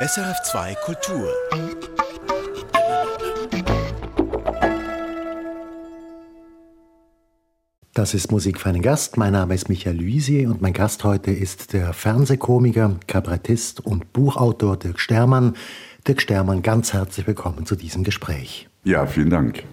SRF2 Kultur. Das ist Musik für einen Gast. Mein Name ist Michael Luisier und mein Gast heute ist der Fernsehkomiker, Kabarettist und Buchautor Dirk Stermann. Dirk Stermann, ganz herzlich willkommen zu diesem Gespräch. Ja, vielen Dank.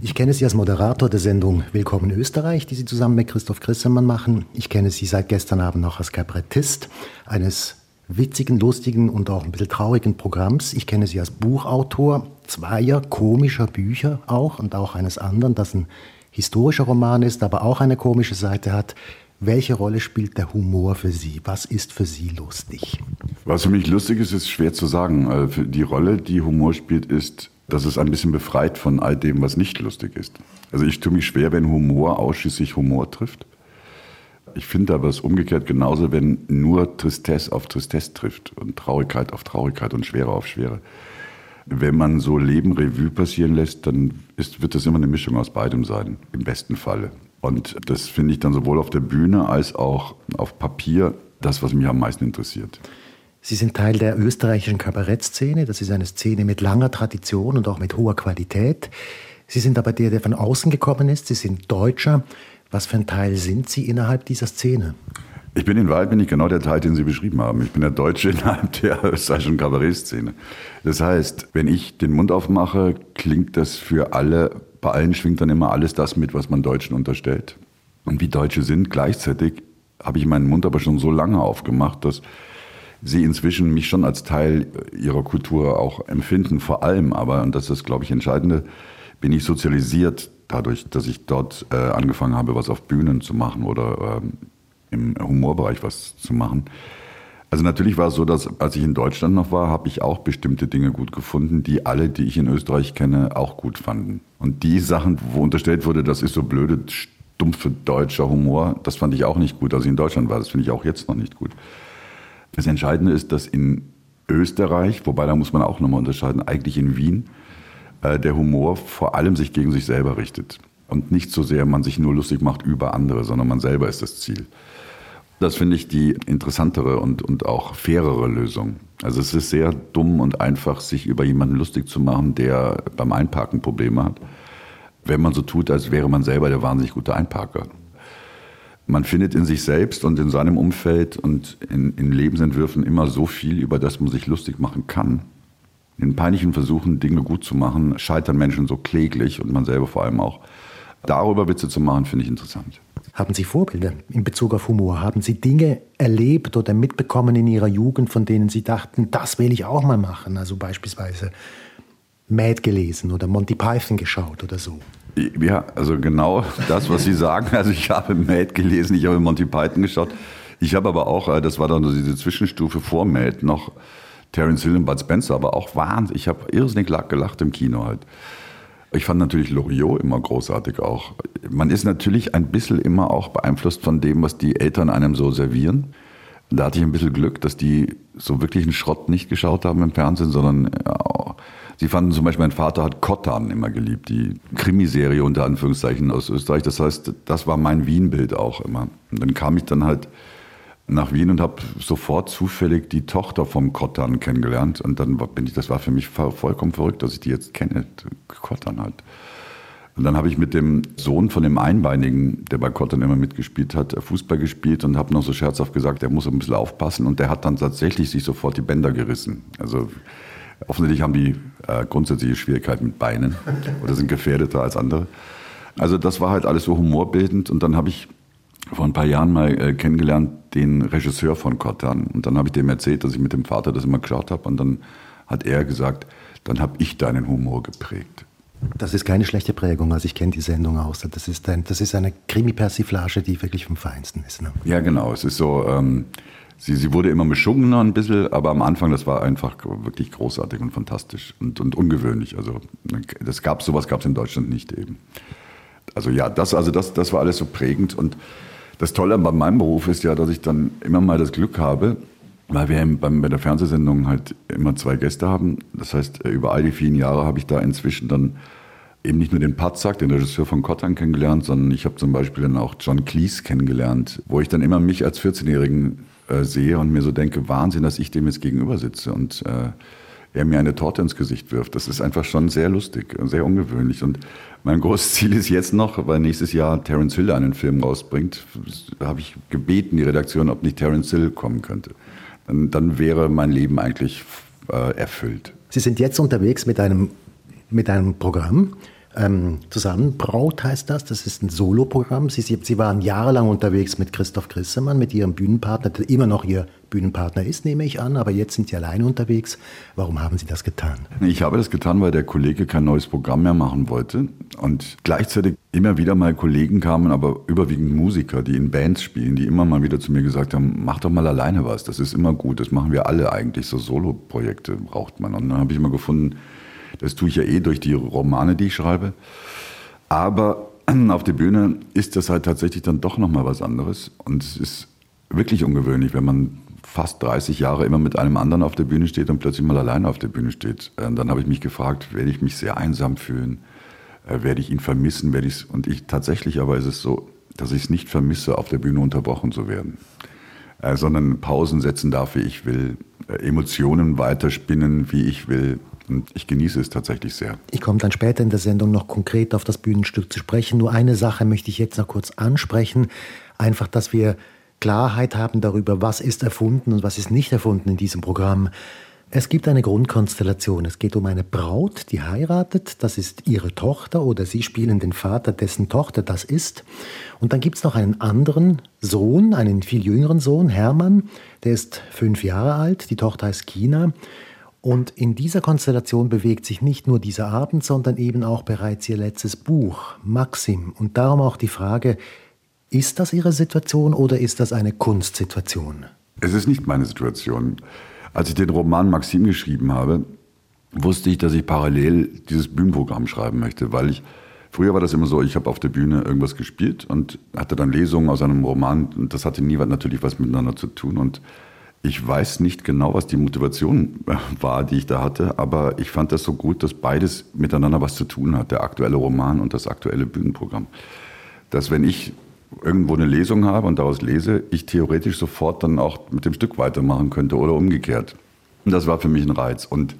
Ich kenne Sie als Moderator der Sendung Willkommen Österreich, die Sie zusammen mit Christoph Christemann machen. Ich kenne Sie seit gestern Abend noch als Kabarettist eines witzigen, lustigen und auch ein bisschen traurigen Programms. Ich kenne Sie als Buchautor zweier komischer Bücher auch und auch eines anderen, das ein historischer Roman ist, aber auch eine komische Seite hat. Welche Rolle spielt der Humor für Sie? Was ist für Sie lustig? Was für mich lustig ist, ist schwer zu sagen. Äh, die Rolle, die Humor spielt, ist, dass es ein bisschen befreit von all dem, was nicht lustig ist. Also ich tue mich schwer, wenn Humor ausschließlich Humor trifft. Ich finde aber es umgekehrt genauso, wenn nur Tristesse auf Tristesse trifft und Traurigkeit auf Traurigkeit und Schwere auf Schwere. Wenn man so Leben Revue passieren lässt, dann ist, wird das immer eine Mischung aus beidem sein, im besten Falle. Und das finde ich dann sowohl auf der Bühne als auch auf Papier das, was mich am meisten interessiert. Sie sind Teil der österreichischen Kabarettszene. Das ist eine Szene mit langer Tradition und auch mit hoher Qualität. Sie sind aber der, der von außen gekommen ist. Sie sind Deutscher. Was für ein Teil sind Sie innerhalb dieser Szene? Ich bin in Wahrheit bin ich genau der Teil, den Sie beschrieben haben. Ich bin der Deutsche innerhalb der österreichischen Kabarettszene. Das heißt, wenn ich den Mund aufmache, klingt das für alle, bei allen schwingt dann immer alles das mit, was man Deutschen unterstellt. Und wie Deutsche sind, gleichzeitig habe ich meinen Mund aber schon so lange aufgemacht, dass sie inzwischen mich schon als Teil ihrer Kultur auch empfinden. Vor allem aber, und das ist, glaube ich, entscheidende, bin ich sozialisiert dadurch, dass ich dort äh, angefangen habe, was auf Bühnen zu machen oder ähm, im Humorbereich was zu machen. Also natürlich war es so, dass als ich in Deutschland noch war, habe ich auch bestimmte Dinge gut gefunden, die alle, die ich in Österreich kenne, auch gut fanden. Und die Sachen, wo unterstellt wurde, das ist so blöde, stumpfe deutscher Humor, das fand ich auch nicht gut, als ich in Deutschland war. Das finde ich auch jetzt noch nicht gut. Das Entscheidende ist, dass in Österreich, wobei da muss man auch nochmal unterscheiden, eigentlich in Wien, der Humor vor allem sich gegen sich selber richtet. Und nicht so sehr man sich nur lustig macht über andere, sondern man selber ist das Ziel. Das finde ich die interessantere und, und auch fairere Lösung. Also es ist sehr dumm und einfach, sich über jemanden lustig zu machen, der beim Einparken Probleme hat, wenn man so tut, als wäre man selber der wahnsinnig gute Einparker. Man findet in sich selbst und in seinem Umfeld und in, in Lebensentwürfen immer so viel, über das man sich lustig machen kann, in peinlichen Versuchen, Dinge gut zu machen, scheitern Menschen so kläglich und man selber vor allem auch. Darüber Witze zu machen, finde ich interessant. Haben Sie Vorbilder in Bezug auf Humor? Haben Sie Dinge erlebt oder mitbekommen in Ihrer Jugend, von denen Sie dachten, das will ich auch mal machen? Also beispielsweise Mad gelesen oder Monty Python geschaut oder so? Ja, also genau das, was Sie sagen. Also ich habe Mad gelesen, ich habe Monty Python geschaut. Ich habe aber auch, äh, das war dann diese Zwischenstufe vor Mad, noch Terence Hill und Bud Spencer, aber auch Wahnsinn. Ich habe irrsinnig gelacht im Kino halt. Ich fand natürlich Loriot immer großartig auch. Man ist natürlich ein bisschen immer auch beeinflusst von dem, was die Eltern einem so servieren. Da hatte ich ein bisschen Glück, dass die so wirklich einen Schrott nicht geschaut haben im Fernsehen, sondern ja, sie fanden zum Beispiel, mein Vater hat Kottan immer geliebt, die Krimiserie unter Anführungszeichen aus Österreich. Das heißt, das war mein Wien-Bild auch immer. Und dann kam ich dann halt nach Wien und habe sofort zufällig die Tochter vom Kottan kennengelernt. Und dann bin ich, das war für mich vollkommen verrückt, dass ich die jetzt kenne, Kottan halt. Und dann habe ich mit dem Sohn von dem Einbeinigen, der bei Kottan immer mitgespielt hat, Fußball gespielt und habe noch so scherzhaft gesagt, er muss ein bisschen aufpassen. Und der hat dann tatsächlich sich sofort die Bänder gerissen. Also offensichtlich haben die äh, grundsätzliche Schwierigkeiten mit Beinen oder sind gefährdeter als andere. Also das war halt alles so humorbildend. Und dann habe ich vor ein paar Jahren mal äh, kennengelernt, den Regisseur von Kotan. Und dann habe ich dem erzählt, dass ich mit dem Vater das immer geschaut habe. Und dann hat er gesagt, dann habe ich deinen Humor geprägt. Das ist keine schlechte Prägung, also ich kenne die Sendung aus. Das ist, ein, das ist eine Krimi-Persiflage, die wirklich vom Feinsten ist. Ne? Ja, genau. Es ist so, ähm, sie, sie wurde immer beschungener ein bisschen, aber am Anfang, das war einfach wirklich großartig und fantastisch und, und ungewöhnlich. Also das gab, sowas gab es in Deutschland nicht eben. Also ja, das, also das, das war alles so prägend und das Tolle bei meinem Beruf ist ja, dass ich dann immer mal das Glück habe, weil wir bei der Fernsehsendung halt immer zwei Gäste haben. Das heißt, äh, über all die vielen Jahre habe ich da inzwischen dann eben nicht nur den Patzak, den Regisseur von Kottern, kennengelernt, sondern ich habe zum Beispiel dann auch John Cleese kennengelernt, wo ich dann immer mich als 14-Jährigen äh, sehe und mir so denke, Wahnsinn, dass ich dem jetzt gegenüber sitze und äh, er mir eine Torte ins Gesicht wirft. Das ist einfach schon sehr lustig, sehr ungewöhnlich. Und mein großes Ziel ist jetzt noch, weil nächstes Jahr Terence Hill einen Film rausbringt, habe ich gebeten, die Redaktion, ob nicht Terence Hill kommen könnte. Dann, dann wäre mein Leben eigentlich äh, erfüllt. Sie sind jetzt unterwegs mit einem, mit einem Programm, ähm, Zusammenbraut heißt das. Das ist ein Soloprogramm. Sie, Sie, Sie waren jahrelang unterwegs mit Christoph Grissemann, mit Ihrem Bühnenpartner, der immer noch Ihr Bühnenpartner ist, nehme ich an. Aber jetzt sind Sie alleine unterwegs. Warum haben Sie das getan? Ich habe das getan, weil der Kollege kein neues Programm mehr machen wollte. Und gleichzeitig immer wieder mal Kollegen kamen, aber überwiegend Musiker, die in Bands spielen, die immer mal wieder zu mir gesagt haben, mach doch mal alleine was. Das ist immer gut. Das machen wir alle eigentlich. So Solo-Projekte braucht man. Und dann habe ich immer gefunden, das tue ich ja eh durch die Romane, die ich schreibe. Aber auf der Bühne ist das halt tatsächlich dann doch nochmal was anderes. Und es ist wirklich ungewöhnlich, wenn man fast 30 Jahre immer mit einem anderen auf der Bühne steht und plötzlich mal alleine auf der Bühne steht. Und dann habe ich mich gefragt, werde ich mich sehr einsam fühlen? Äh, werde ich ihn vermissen? Werde ich's? Und ich tatsächlich aber ist es so, dass ich es nicht vermisse, auf der Bühne unterbrochen zu werden. Äh, sondern Pausen setzen darf, wie ich will, äh, Emotionen weiterspinnen, wie ich will. Und ich genieße es tatsächlich sehr. Ich komme dann später in der Sendung noch konkret auf das Bühnenstück zu sprechen. Nur eine Sache möchte ich jetzt noch kurz ansprechen. Einfach, dass wir Klarheit haben darüber, was ist erfunden und was ist nicht erfunden in diesem Programm. Es gibt eine Grundkonstellation. Es geht um eine Braut, die heiratet. Das ist ihre Tochter oder sie spielen den Vater, dessen Tochter das ist. Und dann gibt es noch einen anderen Sohn, einen viel jüngeren Sohn, Hermann. Der ist fünf Jahre alt. Die Tochter heißt Kina. Und in dieser Konstellation bewegt sich nicht nur dieser Abend, sondern eben auch bereits ihr letztes Buch, Maxim. Und darum auch die Frage, ist das Ihre Situation oder ist das eine Kunstsituation? Es ist nicht meine Situation. Als ich den Roman Maxim geschrieben habe, wusste ich, dass ich parallel dieses Bühnenprogramm schreiben möchte, weil ich früher war das immer so, ich habe auf der Bühne irgendwas gespielt und hatte dann Lesungen aus einem Roman und das hatte nie natürlich was miteinander zu tun und ich weiß nicht genau, was die Motivation äh, war, die ich da hatte, aber ich fand das so gut, dass beides miteinander was zu tun hat, der aktuelle Roman und das aktuelle Bühnenprogramm. Dass wenn ich irgendwo eine Lesung habe und daraus lese, ich theoretisch sofort dann auch mit dem Stück weitermachen könnte oder umgekehrt. Und das war für mich ein Reiz. Und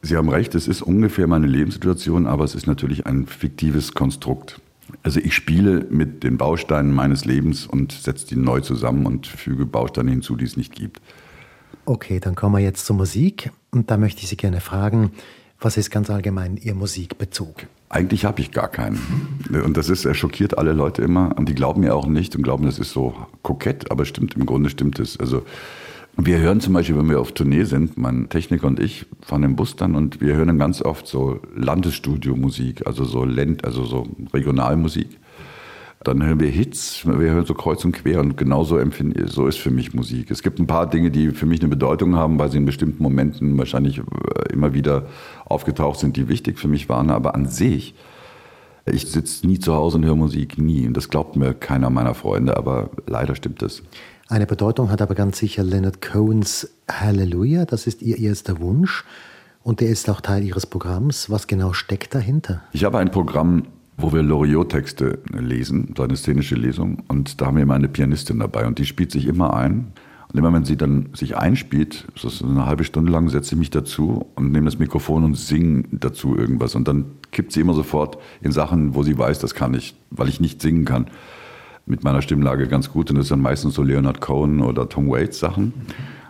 Sie haben recht, es ist ungefähr meine Lebenssituation, aber es ist natürlich ein fiktives Konstrukt. Also ich spiele mit den Bausteinen meines Lebens und setze die neu zusammen und füge Bausteine hinzu, die es nicht gibt. Okay, dann kommen wir jetzt zur Musik. Und da möchte ich Sie gerne fragen, was ist ganz allgemein Ihr Musikbezug? Eigentlich habe ich gar keinen. Und das ist, er schockiert alle Leute immer. Und die glauben mir auch nicht und glauben, das ist so kokett, aber stimmt, im Grunde stimmt es. Also wir hören zum Beispiel, wenn wir auf Tournee sind, mein Techniker und ich fahren im Bus dann und wir hören dann ganz oft so Landesstudio-Musik, also so Land, also so Regionalmusik. Dann hören wir Hits, wir hören so kreuz und quer und genauso empfinde so ist für mich Musik. Es gibt ein paar Dinge, die für mich eine Bedeutung haben, weil sie in bestimmten Momenten wahrscheinlich äh, immer wieder aufgetaucht sind, die wichtig für mich waren, aber an sich ich sitze nie zu Hause und höre Musik, nie. Und das glaubt mir keiner meiner Freunde, aber leider stimmt das. Eine Bedeutung hat aber ganz sicher Leonard Cohens Hallelujah. Das ist ihr erster Wunsch. Und der ist auch Teil ihres Programms. Was genau steckt dahinter? Ich habe ein Programm, wo wir Loriot-Texte lesen, so eine szenische Lesung. Und da haben wir immer eine Pianistin dabei und die spielt sich immer ein. Und immer wenn sie dann sich einspielt, so eine halbe Stunde lang, setze ich mich dazu und nehme das Mikrofon und singe dazu irgendwas. Und dann kippt sie immer sofort in Sachen, wo sie weiß, das kann ich, weil ich nicht singen kann mit meiner Stimmlage ganz gut. Und das sind meistens so Leonard Cohen oder Tom Waits Sachen.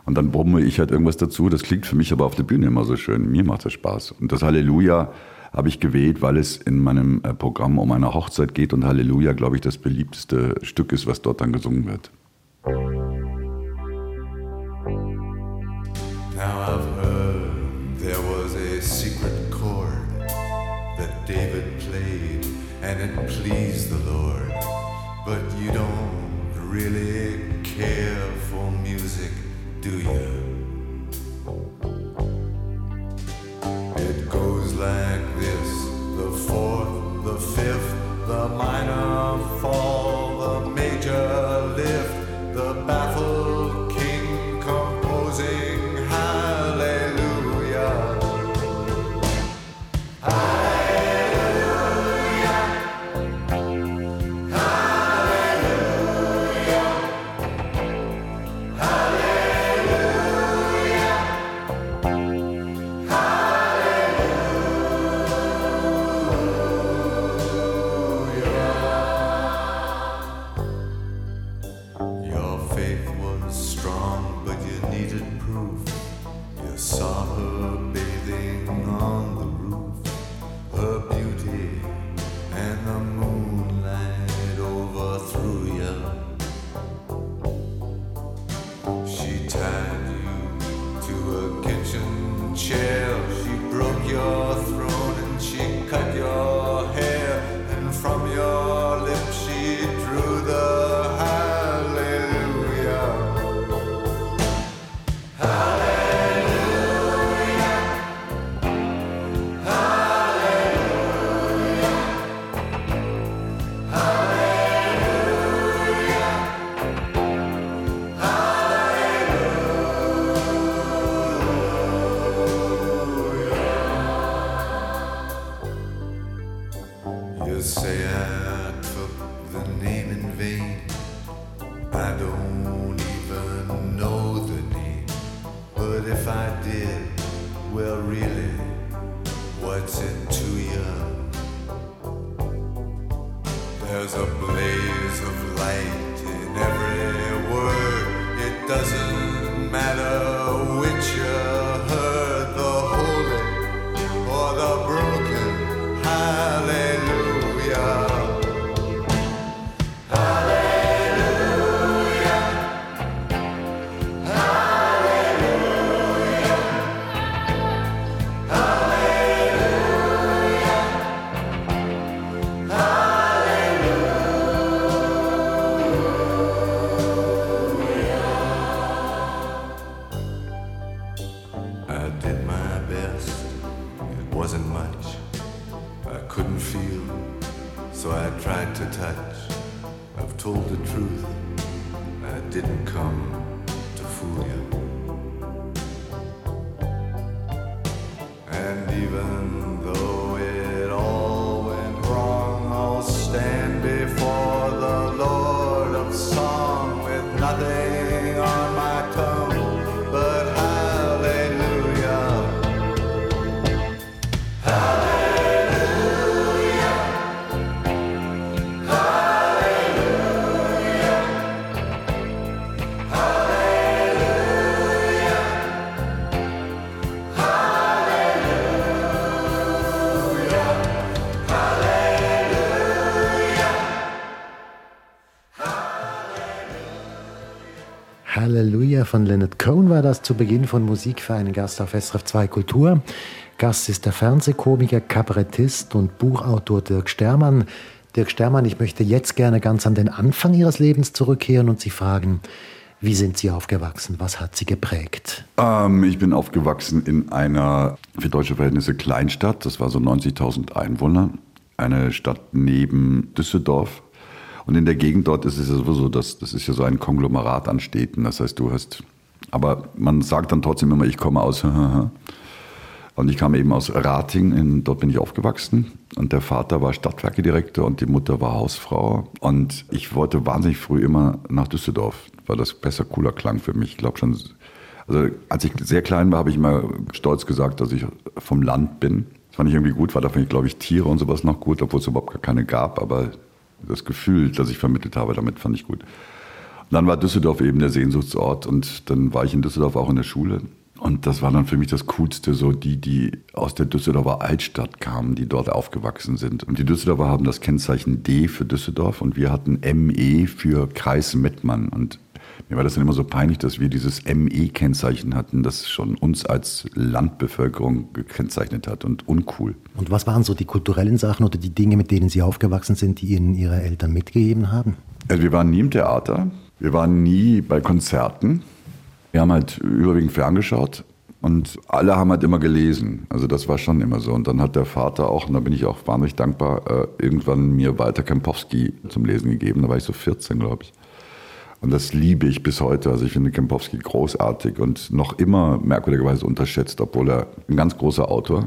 Und dann brumme ich halt irgendwas dazu. Das klingt für mich aber auf der Bühne immer so schön. Mir macht das Spaß. Und das Halleluja habe ich gewählt, weil es in meinem äh, Programm um eine Hochzeit geht und Halleluja, glaube ich, das beliebteste Stück ist, was dort dann gesungen wird. Now I've heard there was a secret chord that David played and it pleased the. But you don't really care for music, do you? It goes like this the fourth, the fifth, von Leonard Cohen war das zu Beginn von Musik für einen Gast auf SRF 2 Kultur. Gast ist der Fernsehkomiker, Kabarettist und Buchautor Dirk Stermann. Dirk Stermann, ich möchte jetzt gerne ganz an den Anfang Ihres Lebens zurückkehren und Sie fragen, wie sind Sie aufgewachsen? Was hat Sie geprägt? Ähm, ich bin aufgewachsen in einer für deutsche Verhältnisse Kleinstadt. Das war so 90.000 Einwohner. Eine Stadt neben Düsseldorf. Und in der Gegend dort ist es ja sowieso, dass, das ist ja so ein Konglomerat an Städten. Das heißt, du hast, aber man sagt dann trotzdem immer, ich komme aus. Und ich kam eben aus Rating, in, dort bin ich aufgewachsen. Und der Vater war Stadtwerkedirektor und die Mutter war Hausfrau. Und ich wollte wahnsinnig früh immer nach Düsseldorf, weil das besser, cooler klang für mich. Ich glaube schon, also als ich sehr klein war, habe ich immer stolz gesagt, dass ich vom Land bin. Das fand ich irgendwie gut, weil da fand ich, glaube ich, Tiere und sowas noch gut, obwohl es überhaupt gar keine gab. Aber das Gefühl, das ich vermittelt habe, damit fand ich gut. Und dann war Düsseldorf eben der Sehnsuchtsort und dann war ich in Düsseldorf auch in der Schule. Und das war dann für mich das Coolste, so die, die aus der Düsseldorfer Altstadt kamen, die dort aufgewachsen sind. Und die Düsseldorfer haben das Kennzeichen D für Düsseldorf und wir hatten ME für Kreis Mettmann. Und mir war das dann immer so peinlich, dass wir dieses ME-Kennzeichen hatten, das schon uns als Landbevölkerung gekennzeichnet hat und uncool. Und was waren so die kulturellen Sachen oder die Dinge, mit denen Sie aufgewachsen sind, die Ihnen Ihre Eltern mitgegeben haben? Also wir waren nie im Theater, wir waren nie bei Konzerten. Wir haben halt überwiegend ferngeschaut und alle haben halt immer gelesen. Also das war schon immer so. Und dann hat der Vater auch, und da bin ich auch wahnsinnig dankbar, äh, irgendwann mir Walter Kempowski zum Lesen gegeben. Da war ich so 14, glaube ich. Und das liebe ich bis heute. Also ich finde Kempowski großartig und noch immer merkwürdigerweise unterschätzt, obwohl er ein ganz großer Autor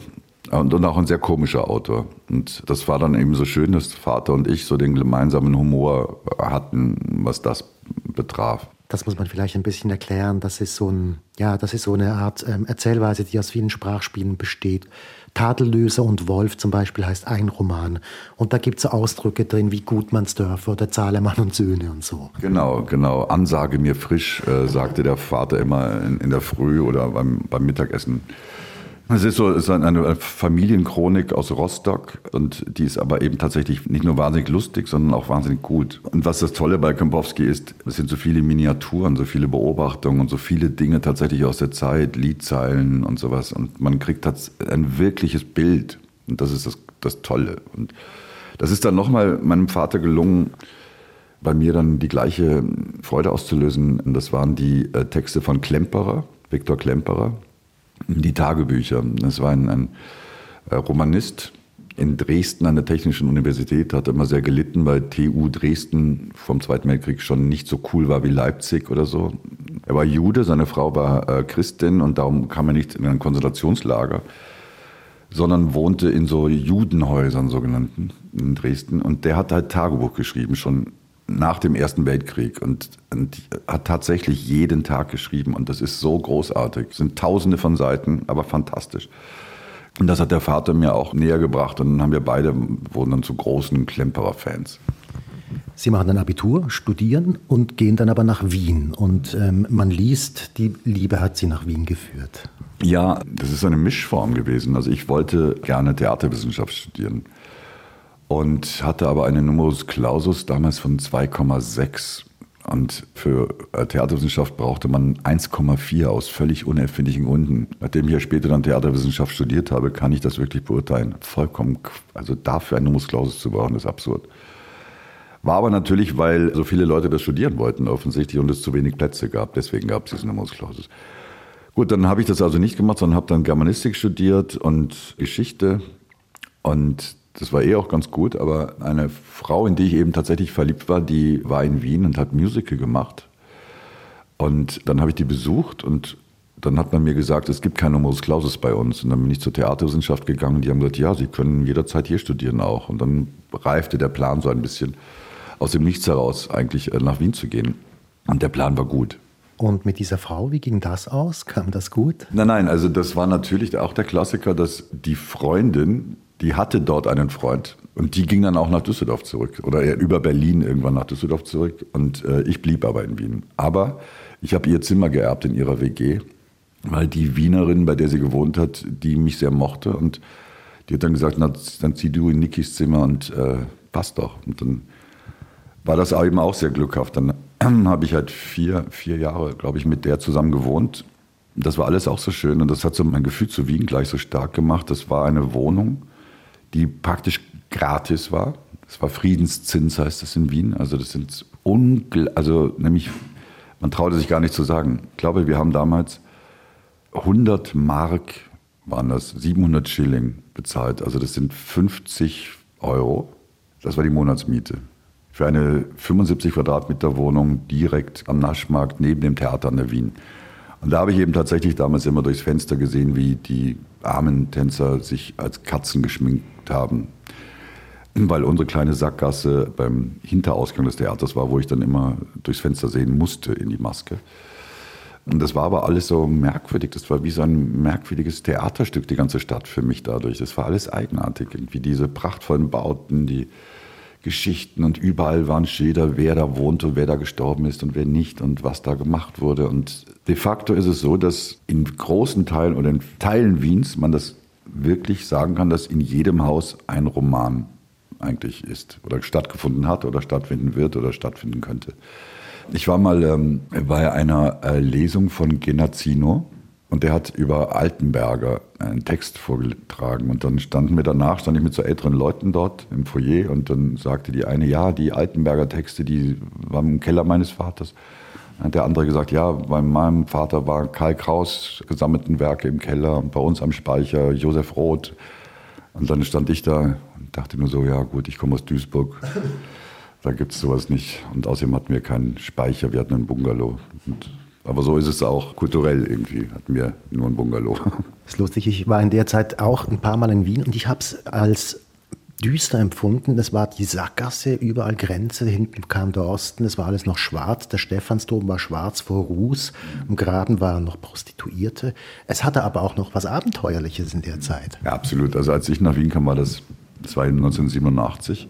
und, und auch ein sehr komischer Autor. Und das war dann eben so schön, dass Vater und ich so den gemeinsamen Humor hatten, was das betraf. Das muss man vielleicht ein bisschen erklären. Das ist so ein, ja, das ist so eine Art ähm, Erzählweise, die aus vielen Sprachspielen besteht. Tadellöser und Wolf zum Beispiel heißt ein Roman. Und da gibt es Ausdrücke drin wie Gutmannsdörfer oder Zahlemann und Söhne und so. Genau, genau. Ansage mir frisch, äh, sagte der Vater immer in, in der Früh oder beim, beim Mittagessen. Es ist so es ist eine Familienchronik aus Rostock und die ist aber eben tatsächlich nicht nur wahnsinnig lustig, sondern auch wahnsinnig gut. Und was das Tolle bei Kempowski ist, es sind so viele Miniaturen, so viele Beobachtungen und so viele Dinge tatsächlich aus der Zeit, Liedzeilen und sowas. Und man kriegt ein wirkliches Bild. Und das ist das, das Tolle. Und das ist dann nochmal meinem Vater gelungen, bei mir dann die gleiche Freude auszulösen. Und das waren die äh, Texte von Klemperer, Viktor Klemperer die Tagebücher. Das war ein, ein äh, Romanist in Dresden an der Technischen Universität, hat immer sehr gelitten, weil TU Dresden vom Zweiten Weltkrieg schon nicht so cool war wie Leipzig oder so. Er war Jude, seine Frau war äh, Christin und darum kam er nicht in ein Konzentrationslager, sondern wohnte in so Judenhäusern, sogenannten, in Dresden. Und der hat halt Tagebuch geschrieben, schon nach dem Ersten Weltkrieg und, und, hat tatsächlich jeden Tag geschrieben und das ist so großartig. Es sind tausende von Seiten, aber fantastisch. Und das hat der Vater mir auch näher gebracht und dann haben wir beide, wurden dann zu großen Klemperer-Fans. Sie machen dann Abitur, studieren und gehen dann aber nach Wien. Und ähm, man liest, die Liebe hat Sie nach Wien geführt. Ja, das ist eine Mischform gewesen. Also ich wollte gerne Theaterwissenschaft studieren und hatte aber eine Numerus Clausus damals von 2,6. Und für äh, Theaterwissenschaft brauchte man 1,4 aus völlig unerfindlichen Gründen. Nachdem ich ja später dann Theaterwissenschaft studiert habe, kann ich das wirklich beurteilen. Vollkommen, also dafür ein Numerus Clausus zu brauchen, ist absurd. War aber natürlich, weil so viele Leute das studieren wollten, offensichtlich, und es zu wenig Plätze gab. Deswegen gab es diesen Numerus Clausus. Gut, dann habe ich das also nicht gemacht, sondern habe dann Germanistik studiert und Geschichte. Und das war eh auch ganz gut, aber eine Frau, in die ich eben tatsächlich verliebt war, die war in Wien und hat Musical gemacht. Und dann habe ich die besucht und dann hat man mir gesagt, es gibt keinen Numerus Clausus bei uns. Und dann bin ich zur Theaterwissenschaft gegangen und die haben gesagt, ja, Sie können jederzeit hier studieren auch. Und dann reifte der Plan so ein bisschen aus dem Nichts heraus, eigentlich äh, nach Wien zu gehen. Und der Plan war gut. Und mit dieser Frau, wie ging das aus? Kam das gut? Nein, nein, also das war natürlich auch der Klassiker, dass die Freundin die hatte dort einen Freund und die ging dann auch nach Düsseldorf zurück oder über Berlin irgendwann nach Düsseldorf zurück und äh, ich blieb aber in Wien. Aber ich habe ihr Zimmer geerbt in ihrer WG, weil die Wienerin, bei der sie gewohnt hat, die mich sehr mochte und die hat dann gesagt, na, dann zieh du in Nikis Zimmer und äh, passt doch. Und dann war das eben auch sehr glückhaft. Dann habe ich halt vier, vier Jahre, glaube ich, mit der zusammen gewohnt. Das war alles auch so schön und das hat so mein Gefühl zu Wien gleich so stark gemacht. Das war eine Wohnung, die praktisch gratis war. Das war Friedenszins, heißt das in Wien. Also das sind ungl also nämlich, man traute sich gar nicht zu sagen. Ich glaube, wir haben damals 100 Mark, waren das, 700 Schilling bezahlt. Also das sind 50 Euro. Das war die Monatsmiete. Für eine 75 Quadratmeter Wohnung direkt am Naschmarkt neben dem Theater an der Wien. Und da habe ich eben tatsächlich damals immer durchs Fenster gesehen, wie die armen Tänzer sich als Katzen geschminkt haben. Weil unsere kleine Sackgasse beim Hinterausgang des Theaters war, wo ich dann immer durchs Fenster sehen musste in die Maske. Und das war aber alles so merkwürdig. Das war wie so ein merkwürdiges Theaterstück, die ganze Stadt für mich dadurch. Das war alles eigenartig. Irgendwie diese prachtvollen Bauten, die Geschichten und überall waren Schilder, wer da wohnt und wer da gestorben ist und wer nicht und was da gemacht wurde. Und de facto ist es so, dass in großen Teilen oder in Teilen Wiens man das wirklich sagen kann, dass in jedem Haus ein Roman eigentlich ist oder stattgefunden hat oder stattfinden wird oder stattfinden könnte. Ich war mal ähm, bei einer äh, Lesung von Genazzino und der hat über Altenberger einen Text vorgetragen. Und dann standen wir danach, stand ich mit so älteren Leuten dort im Foyer und dann sagte die eine, ja, die Altenberger Texte, die waren im Keller meines Vaters. Hat der andere gesagt, ja, bei meinem Vater war Karl Kraus gesammelten Werke im Keller bei uns am Speicher Josef Roth. Und dann stand ich da und dachte nur so, ja gut, ich komme aus Duisburg. Da gibt es sowas nicht. Und außerdem hatten wir keinen Speicher, wir hatten einen Bungalow. Und aber so ist es auch kulturell irgendwie. Hatten wir nur ein Bungalow. Das ist lustig. Ich war in der Zeit auch ein paar Mal in Wien und ich habe es als düster empfunden. Das war die Sackgasse, überall Grenze, hinten kam der Osten, es war alles noch schwarz. Der Stephansdom war schwarz vor Ruß, im Graben waren noch Prostituierte. Es hatte aber auch noch was Abenteuerliches in der Zeit. Ja, absolut. Also als ich nach Wien kam, war das, das war 1987.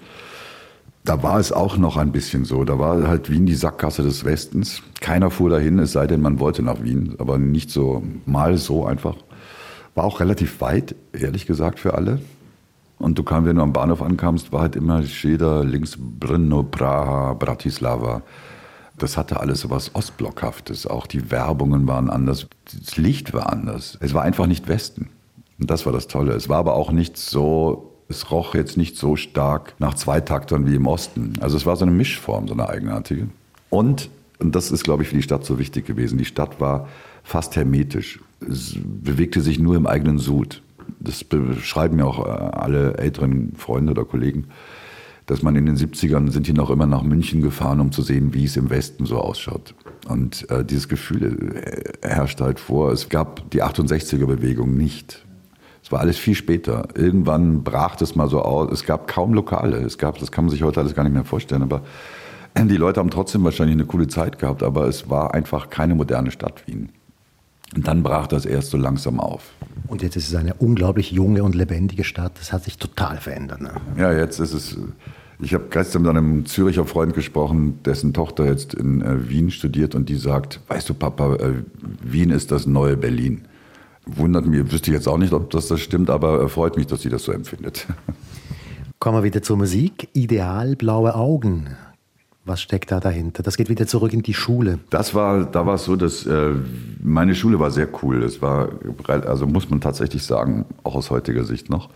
Da war es auch noch ein bisschen so. Da war halt Wien die Sackgasse des Westens. Keiner fuhr dahin, es sei denn, man wollte nach Wien, aber nicht so mal so einfach. War auch relativ weit, ehrlich gesagt, für alle. Und du kamst, wenn du am Bahnhof ankamst, war halt immer Schilder links Brno, Praha, Bratislava. Das hatte alles so was Ostblockhaftes. Auch die Werbungen waren anders. Das Licht war anders. Es war einfach nicht Westen. Und das war das Tolle. Es war aber auch nicht so, es roch jetzt nicht so stark nach Zweitaktern wie im Osten. Also es war so eine Mischform, so eine eigenartige. Und, und das ist, glaube ich, für die Stadt so wichtig gewesen. Die Stadt war fast hermetisch. Es bewegte sich nur im eigenen Sud das beschreiben ja auch äh, alle älteren Freunde oder Kollegen, dass man in den 70ern sind die noch immer nach München gefahren, um zu sehen, wie es im Westen so ausschaut. Und äh, dieses Gefühl äh, herrschte halt vor. Es gab die 68er-Bewegung nicht. Es war alles viel später. Irgendwann brach das mal so aus. Es gab kaum Lokale. Es gab, das kann man sich heute alles gar nicht mehr vorstellen, aber die Leute haben trotzdem wahrscheinlich eine coole Zeit gehabt, aber es war einfach keine moderne Stadt Wien. Und dann brach das erst so langsam auf. Und jetzt ist es eine unglaublich junge und lebendige Stadt. Das hat sich total verändert. Ne? Ja, jetzt ist es. Ich habe gestern mit einem Züricher Freund gesprochen, dessen Tochter jetzt in äh, Wien studiert und die sagt: Weißt du, Papa, äh, Wien ist das neue Berlin. Wundert mich, wüsste ich jetzt auch nicht, ob das, das stimmt, aber freut mich, dass sie das so empfindet. Kommen wir wieder zur Musik. Ideal blaue Augen was steckt da dahinter? Das geht wieder zurück in die Schule. Das war, da war es so, dass äh, meine Schule war sehr cool. Es war, also muss man tatsächlich sagen, auch aus heutiger Sicht noch,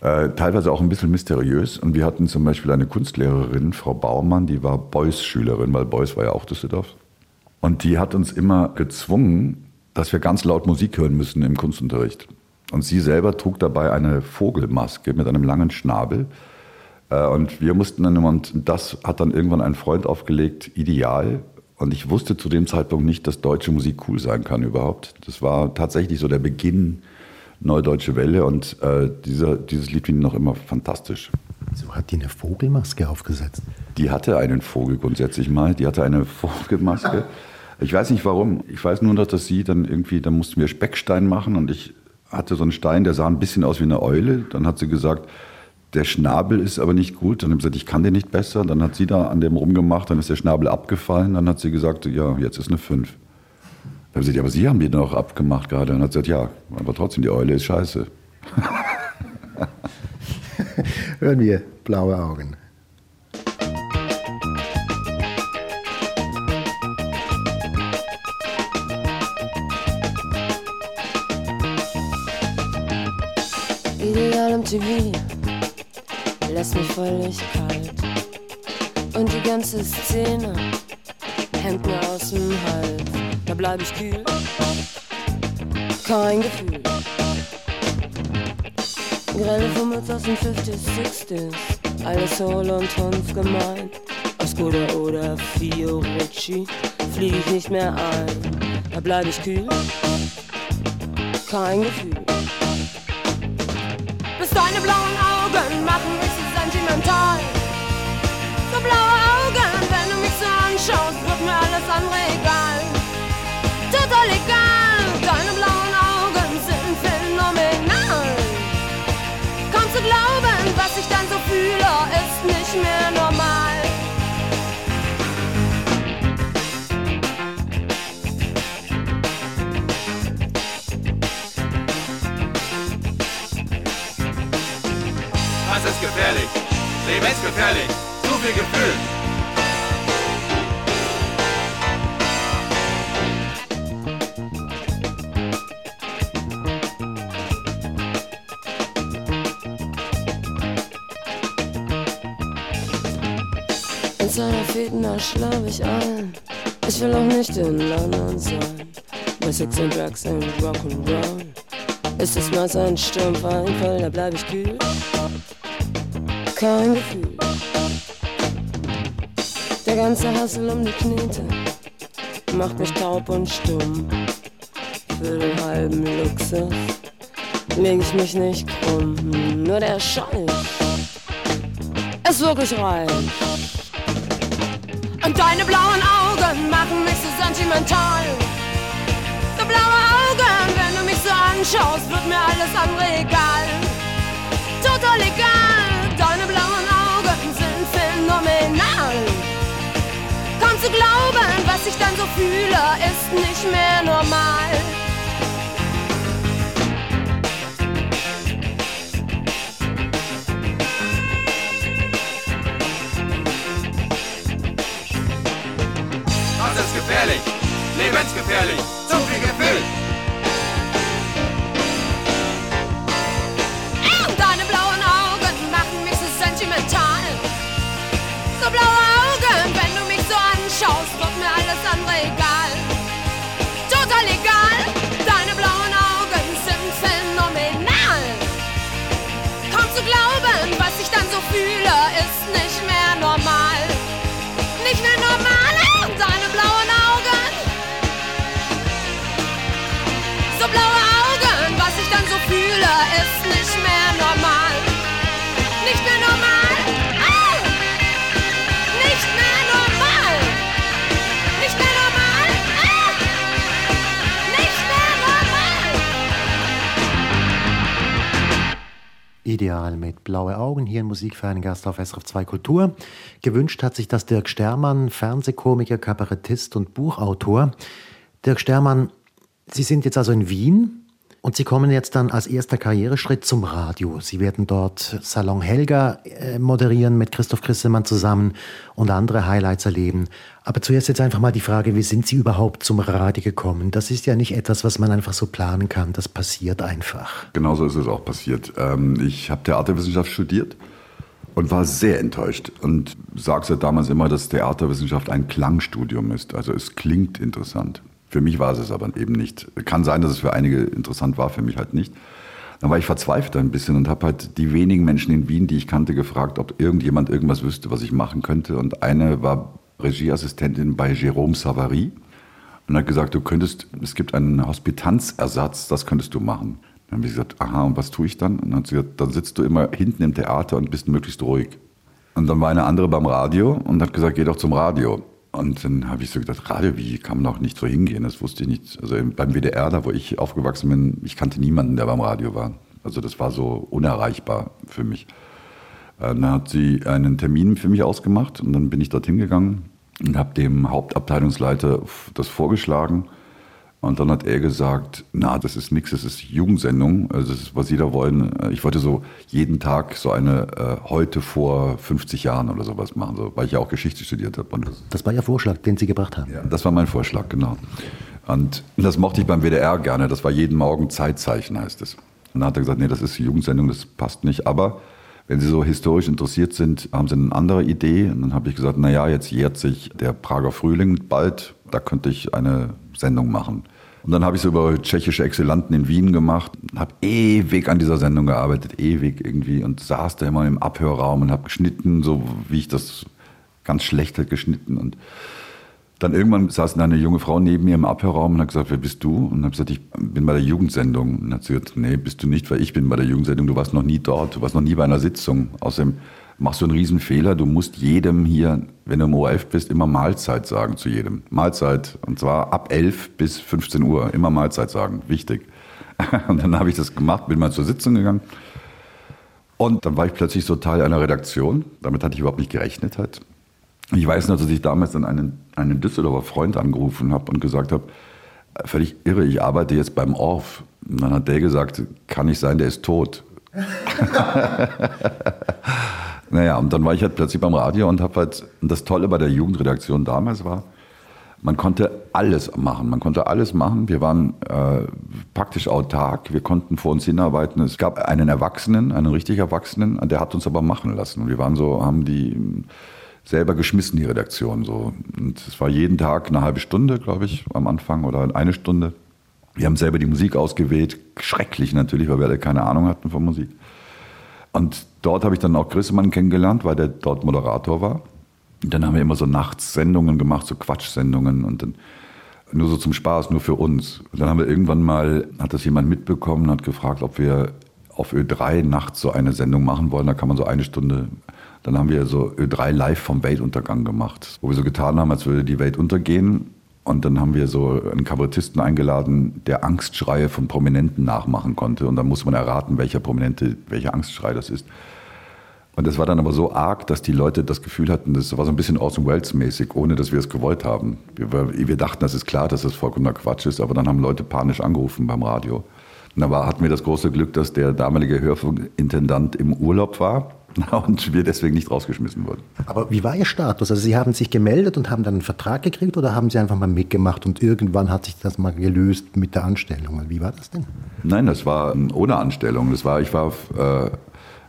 äh, teilweise auch ein bisschen mysteriös. Und wir hatten zum Beispiel eine Kunstlehrerin, Frau Baumann, die war Beuys-Schülerin, weil Beuys war ja auch Düsseldorf. Und die hat uns immer gezwungen, dass wir ganz laut Musik hören müssen im Kunstunterricht. Und sie selber trug dabei eine Vogelmaske mit einem langen Schnabel. Äh, und wir mussten dann immer, und das hat dann irgendwann ein Freund aufgelegt, ideal. Und ich wusste zu dem Zeitpunkt nicht, dass deutsche Musik cool sein kann überhaupt. Das war tatsächlich so der Beginn Neudeutsche Welle und äh, dieser, dieses Lied finde ich noch immer fantastisch. So hat die eine Vogelmaske aufgesetzt? Die hatte einen Vogel grundsätzlich mal. Die hatte eine Vogelmaske. Ich weiß nicht warum. Ich weiß nur noch, dass sie dann irgendwie, dann mussten wir Speckstein machen und ich hatte so einen Stein, der sah ein bisschen aus wie eine Eule. Dann hat sie gesagt, der Schnabel ist aber nicht gut. Dann habe ich gesagt, ich kann den nicht besser. Dann hat sie da an dem rumgemacht, dann ist der Schnabel abgefallen. Dann hat sie gesagt, ja, jetzt ist eine 5. Dann habe ich gesagt, ja, aber Sie haben den doch abgemacht gerade. Und dann hat sie gesagt, ja, aber trotzdem, die Eule ist scheiße. Hören wir blaue Augen. Ideal MTV lässt mich völlig kalt. Und die ganze Szene hängt mir aus dem Hals. Da bleib ich kühl, kein Gefühl. Grelle Fummels aus den 50s, 60s, alles Soul und Tanz gemeint. Aus Skoda oder Fiorucci flieg ich nicht mehr ein. Da bleib ich kühl, kein Gefühl. Bis deine blauen mir alles andere egal. Total egal, deine blauen Augen sind phänomenal. Kaum zu glauben, was ich dann so fühle, ist nicht mehr normal. Das ist gefährlich. Leben ist gefährlich. Zu viel Gefühl. Da schlaf ich ein. Ich will auch nicht in London sein. Bei Sex and Drugs and Rock'n'Roll. Ist es mal ein Sturmfall, da bleib ich kühl kein Gefühl. Der ganze Hassel um die Knete macht mich taub und stumm. Für den halben Luxus leg ich mich nicht krumm. Nur der Schall ist wirklich rein. Und deine blauen Augen machen mich so sentimental. So blaue Augen, wenn du mich so anschaust, wird mir alles andere egal. Total egal, deine blauen Augen sind phänomenal. Kaum zu glauben, was ich dann so fühle, ist nicht mehr normal. Gefährlich, lebensgefährlich, zu viel Gefühl. Ideal mit blaue Augen hier in Musik für einen Gast auf SRF 2 Kultur. Gewünscht hat sich das Dirk Stermann, Fernsehkomiker, Kabarettist und Buchautor. Dirk Stermann, Sie sind jetzt also in Wien und Sie kommen jetzt dann als erster Karriereschritt zum Radio. Sie werden dort Salon Helga äh, moderieren mit Christoph Christemann zusammen und andere Highlights erleben. Aber zuerst jetzt einfach mal die Frage, wie sind Sie überhaupt zum Radio gekommen? Das ist ja nicht etwas, was man einfach so planen kann. Das passiert einfach. Genauso ist es auch passiert. Ähm, ich habe Theaterwissenschaft studiert und war sehr enttäuscht und sage ja damals immer, dass Theaterwissenschaft ein Klangstudium ist. Also es klingt interessant. Für mich war es aber eben nicht. Kann sein, dass es für einige interessant war, für mich halt nicht. Dann war ich verzweifelt ein bisschen und habe halt die wenigen Menschen in Wien, die ich kannte, gefragt, ob irgendjemand irgendwas wüsste, was ich machen könnte. Und eine war Regieassistentin bei Jérôme Savary und hat gesagt, du könntest, es gibt einen Hospitanzersatz, das könntest du machen. Dann habe ich gesagt, aha, und was tue ich dann? Und dann hat sie gesagt, dann sitzt du immer hinten im Theater und bist möglichst ruhig. Und dann war eine andere beim Radio und hat gesagt, geh doch zum Radio. Und dann habe ich so gedacht, Radio, wie kann man auch nicht so hingehen? Das wusste ich nicht. Also beim WDR, da wo ich aufgewachsen bin, ich kannte niemanden, der beim Radio war. Also das war so unerreichbar für mich. Äh, Dann hat sie einen Termin für mich ausgemacht und dann bin ich dorthin gegangen und habe dem Hauptabteilungsleiter das vorgeschlagen. Und dann hat er gesagt, na, das ist nichts, das ist Jugendsendung, also das ist, was Sie da wollen. Ich wollte so jeden Tag so eine äh, heute vor 50 Jahren oder sowas machen, so, weil ich ja auch Geschichte studiert habe. Und das, Das war Ihr Vorschlag, den Sie gebracht haben. ja, das war mein Vorschlag, genau. Und das mochte ich beim WDR gerne. Das war jeden Morgen Zeitzeichen, heißt es. Und dann hat er gesagt, nee, das ist Jugendsendung, das passt nicht. Aber wenn Sie so historisch interessiert sind, haben Sie eine andere Idee. Und dann habe ich gesagt, na ja, jetzt jährt sich der Prager Frühling bald. Da könnte ich eine Sendung machen. Und dann habe ich so über tschechische Exzellenten in Wien gemacht, habe ewig an dieser Sendung gearbeitet, ewig irgendwie und saß da immer im Abhörraum und habe geschnitten, so wie ich das ganz schlecht halt geschnitten und dann irgendwann saß eine junge Frau neben mir im Abhörraum und hat gesagt, wer bist du? Und habe gesagt, ich bin bei der Jugendsendung. Und hat sie gesagt, nee, bist du nicht, weil ich bin bei der Jugendsendung. Du warst noch nie dort, du warst noch nie bei einer Sitzung. Außerdem machst du einen Riesenfehler. Du musst jedem hier, wenn du im ORF bist, immer Mahlzeit sagen zu jedem. Mahlzeit. Und zwar ab 11 bis 15 Uhr. Immer Mahlzeit sagen. Wichtig. Und dann habe ich das gemacht, bin mal zur Sitzung gegangen. Und dann war ich plötzlich so Teil einer Redaktion. Damit hatte ich überhaupt nicht gerechnet halt. Ich weiß noch, dass ich damals dann einen, einen Düsseldorfer Freund angerufen habe und gesagt habe, völlig irre, ich arbeite jetzt beim Orff. Und dann hat der gesagt, kann nicht sein, der ist tot. naja, und dann war ich halt plötzlich beim Radio und habe halt, und das Tolle bei der Jugendredaktion damals war, man konnte alles machen. Man konnte alles machen. Wir waren äh, praktisch autark. Wir konnten vor uns hinarbeiten. Es gab einen Erwachsenen, einen richtig Erwachsenen, der hat uns aber machen lassen. Und wir waren so, haben die selber geschmissen, die Redaktion. So. Und es war jeden Tag eine halbe Stunde, glaube ich, am Anfang oder eine Stunde. Wir haben selber die Musik ausgewählt. Schrecklich natürlich, weil wir alle keine Ahnung hatten von Musik. Und dort habe ich dann auch Grissemann kennengelernt, weil der dort Moderator war. Und dann haben wir immer so Nachtssendungen gemacht, so Quatschsendungen und dann nur so zum Spaß, nur für uns. Und dann haben wir irgendwann mal, hat das jemand mitbekommen, hat gefragt, ob wir auf Ö3 nachts so eine Sendung machen wollen. Da kann man so eine Stunde Dann haben wir so Ö3 live vom Weltuntergang gemacht, wo wir so getan haben, als würde die Welt untergehen. Und dann haben wir so einen Kabarettisten eingeladen, der Angstschreie von Prominenten nachmachen konnte. Und dann muss man erraten, welcher Prominente, welcher Angstschrei das ist. Und das war dann aber so arg, dass die Leute das Gefühl hatten, das war so ein bisschen Orson Welles mäßig, ohne dass wir es gewollt haben. Wir, wir, dachten, das ist klar, dass das vollkommener Quatsch ist, aber dann haben Leute panisch angerufen beim Radio. Und da war, hatten wir das große Glück, dass der damalige Hörfunkintendant im Urlaub war und wir deswegen nicht rausgeschmissen wurden. Aber wie war Ihr Status? Also Sie haben sich gemeldet und haben dann einen Vertrag gekriegt oder haben Sie einfach mal mitgemacht und irgendwann hat sich das mal gelöst mit der Anstellung? Wie war das denn? Nein, das war ohne Anstellung. Das war, ich war äh,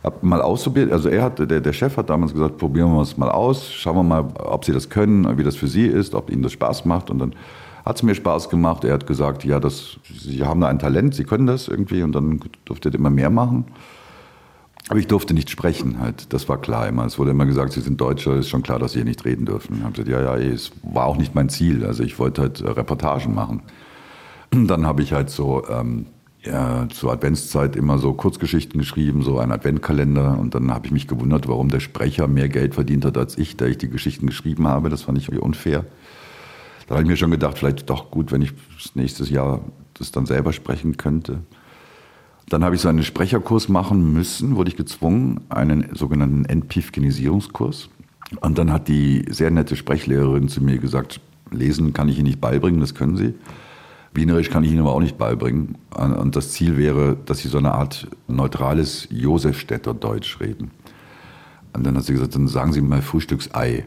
hab mal ausprobiert. Also er hat, der, der Chef hat damals gesagt, probieren wir es mal aus, schauen wir mal, ob Sie das können, wie das für Sie ist, ob Ihnen das Spaß macht und dann hat es mir Spaß gemacht. Er hat gesagt, ja, das, Sie haben da ein Talent, Sie können das irgendwie und dann durfte er immer mehr machen. Aber ich durfte nicht sprechen halt. Das war klar immer. Es wurde immer gesagt, Sie sind Deutscher, ist schon klar, dass Sie hier nicht reden dürfen. Ich habe gesagt, ja, ja, es war auch nicht mein Ziel. Also ich wollte halt äh, Reportagen machen. Dann habe ich halt so ähm, ja, zur Adventszeit immer so Kurzgeschichten geschrieben, so ein Adventkalender. Und dann habe ich mich gewundert, warum der Sprecher mehr Geld verdient hat als ich, da ich die Geschichten geschrieben habe. Das fand ich irgendwie unfair. Da habe ich mir schon gedacht, vielleicht doch gut, wenn ich nächstes Jahr das dann selber sprechen könnte. Dann habe ich so einen Sprecherkurs machen müssen, wurde ich gezwungen, einen sogenannten Entpifkenisierungskurs. Und dann hat die sehr nette Sprechlehrerin zu mir gesagt, lesen kann ich Ihnen nicht beibringen, das können Sie. Wienerisch kann ich Ihnen aber auch nicht beibringen. Und das Ziel wäre, dass Sie so eine Art neutrales Josefstädter Deutsch reden. Und dann hat sie gesagt, dann sagen Sie mal Frühstücksei.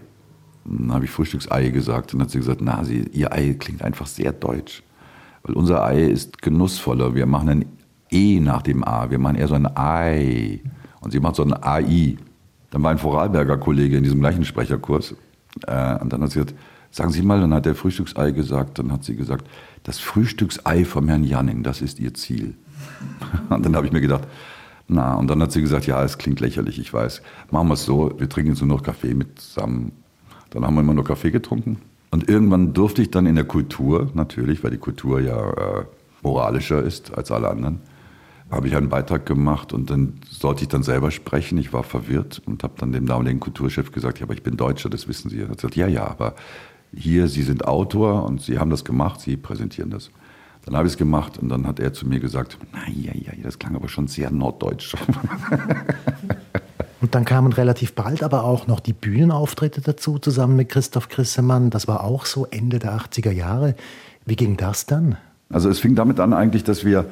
Dann habe ich Frühstücksei gesagt. Und dann hat sie gesagt, na, sie, Ihr Ei klingt einfach sehr deutsch. Weil unser Ei ist genussvoller. Wir machen ein E nach dem A. Wir machen eher so ein Ei. Und sie macht so ein AI. Dann war ein Vorarlberger Kollege in diesem gleichen Sprecherkurs. Äh, und dann hat sie gesagt, sagen Sie mal, dann hat der Frühstücksei gesagt, dann hat sie gesagt, das Frühstücksei vom Herrn Janning, das ist Ihr Ziel. Und dann habe ich mir gedacht, na, und dann hat sie gesagt, ja, es klingt lächerlich, ich weiß. Machen wir es so, wir trinken jetzt nur noch Kaffee mit zusammen. Dann haben wir immer nur Kaffee getrunken. Und irgendwann durfte ich dann in der Kultur, natürlich, weil die Kultur ja äh, moralischer ist als alle anderen, habe ich einen Beitrag gemacht und dann sollte ich dann selber sprechen. Ich war verwirrt und habe dann dem damaligen Kulturchef gesagt, ja, aber ich bin Deutscher, das wissen Sie. Er hat gesagt, ja, ja, aber hier, Sie sind Autor und Sie haben das gemacht, Sie präsentieren das. Dann habe ich es gemacht und dann hat er zu mir gesagt, na ja, ja, das klang aber schon sehr norddeutsch. Und dann kamen relativ bald aber auch noch die Bühnenauftritte dazu, zusammen mit Christoph Grissemann. Das war auch so Ende der 80er Jahre. Wie ging das dann? Also es fing damit an eigentlich, dass wir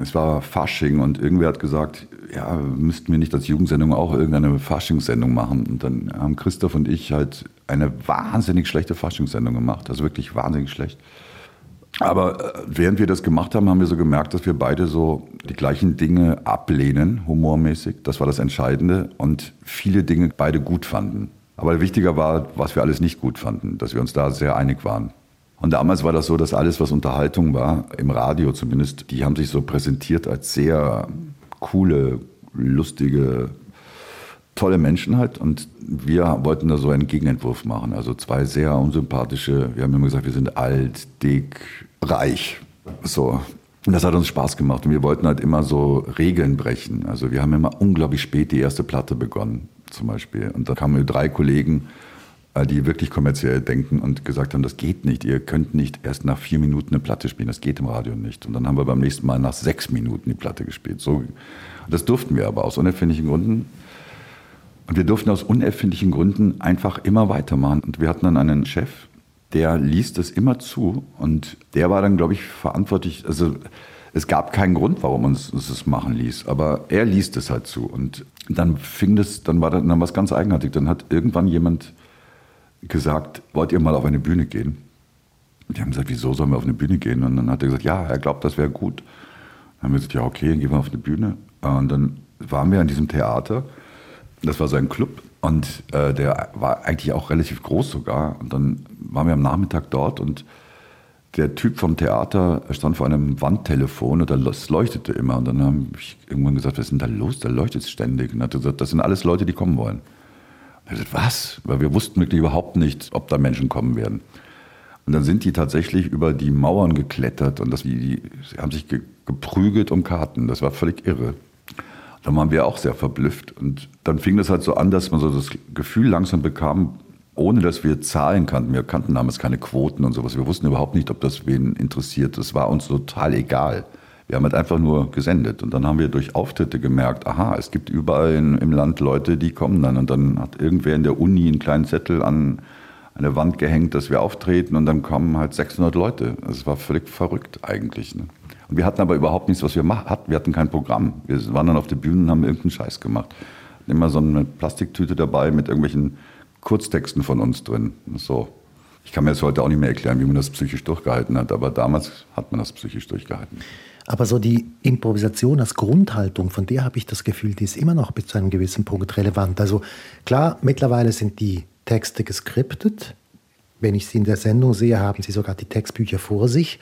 es war Fasching und irgendwer hat gesagt, ja, müssten wir nicht als Jugendsendung auch irgendeine Faschingssendung machen. Und dann haben Christoph und ich halt eine wahnsinnig schlechte Faschingssendung gemacht, also wirklich wahnsinnig schlecht. Aber äh, während wir das gemacht haben, haben wir so gemerkt, dass wir beide so die gleichen Dinge ablehnen, humormäßig. Das war das Entscheidende. Und viele Dinge beide gut fanden. Aber wichtiger war, was wir alles nicht gut fanden, dass wir uns da sehr einig waren. Und damals war das so, dass alles, was Unterhaltung war, im Radio zumindest, die haben sich so präsentiert als sehr coole, lustige, tolle Menschen halt. Und wir wollten da so einen Gegenentwurf machen. Also zwei sehr unsympathische, wir haben immer gesagt, wir sind alt, dick, reich. So. Und das hat uns Spaß gemacht. Und wir wollten halt immer so Regeln brechen. Also wir haben immer unglaublich spät die erste Platte begonnen, zum Beispiel. Und da kamen drei Kollegen äh, die wirklich kommerziell denken und gesagt haben, das geht nicht. Ihr könnt nicht erst nach vier Minuten eine Platte spielen. Das geht im Radio nicht. Und dann haben wir beim nächsten Mal nach sechs Minuten die Platte gespielt. So, das durften wir aber aus unerfindlichen Gründen. Und wir durften aus unerfindlichen Gründen einfach immer weitermachen. Und wir hatten dann einen Chef, der ließ das immer zu. Und der war dann, glaube ich, verantwortlich. Also es gab keinen Grund, warum uns, uns das machen ließ. Aber er ließ das halt zu. Und dann fing das, dann war dann was ganz eigenartig. Dann hat irgendwann jemand gesagt, wollt ihr mal auf eine Bühne gehen? Und die haben gesagt, wieso sollen wir auf eine Bühne gehen? Und dann hat er gesagt, ja, er glaubt, das wäre gut. Dann haben wir gesagt, ja, okay, dann gehen wir auf eine Bühne. Und dann waren wir an diesem Theater. Das war sein Club und äh, der war eigentlich auch relativ groß sogar. Und dann waren wir am Nachmittag dort und der Typ vom Theater stand vor einem Wandtelefon und das leuchtete immer. Und dann habe ich irgendwann gesagt, was ist denn da los? Da leuchtet es ständig. Und er hat gesagt, das sind alles Leute, die kommen wollen. Er sagt, was? Weil wir wussten wirklich überhaupt nicht, ob da Menschen kommen werden. Und dann sind die tatsächlich über die Mauern geklettert und das, die, die haben sich ge, geprügelt um Karten. Das war völlig irre. Da waren wir auch sehr verblüfft. Und dann fing das halt so an, dass man so das Gefühl langsam bekam, ohne dass wir Zahlen kannten. Wir kannten damals keine Quoten und sowas. Wir wussten überhaupt nicht, ob das wen interessiert. Das war uns total egal. Wir haben halt einfach nur gesendet. Und dann haben wir durch Auftritte gemerkt, aha, es gibt überall in, im Land Leute, die kommen dann. Und dann hat irgendwer in der Uni einen kleinen Zettel an eine Wand gehängt, dass wir auftreten. Und dann kommen halt 600 Leute. Das war völlig verrückt eigentlich. Ne? Und wir hatten aber überhaupt nichts, was wir hatten. Wir hatten kein Programm. Wir waren dann auf der Bühne und haben irgendeinen Scheiß gemacht. Immer so eine Plastiktüte dabei mit irgendwelchen Kurztexten von uns drin. So. Ich kann mir das heute auch nicht mehr erklären, wie man das psychisch durchgehalten hat, aber damals hat man das psychisch durchgehalten. Aber so die Improvisation als Grundhaltung, von der habe ich das Gefühl, die ist immer noch bis zu einem gewissen Punkt relevant. Also klar, mittlerweile sind die Texte geskriptet. Wenn ich sie in der Sendung sehe, haben sie sogar die Textbücher vor sich.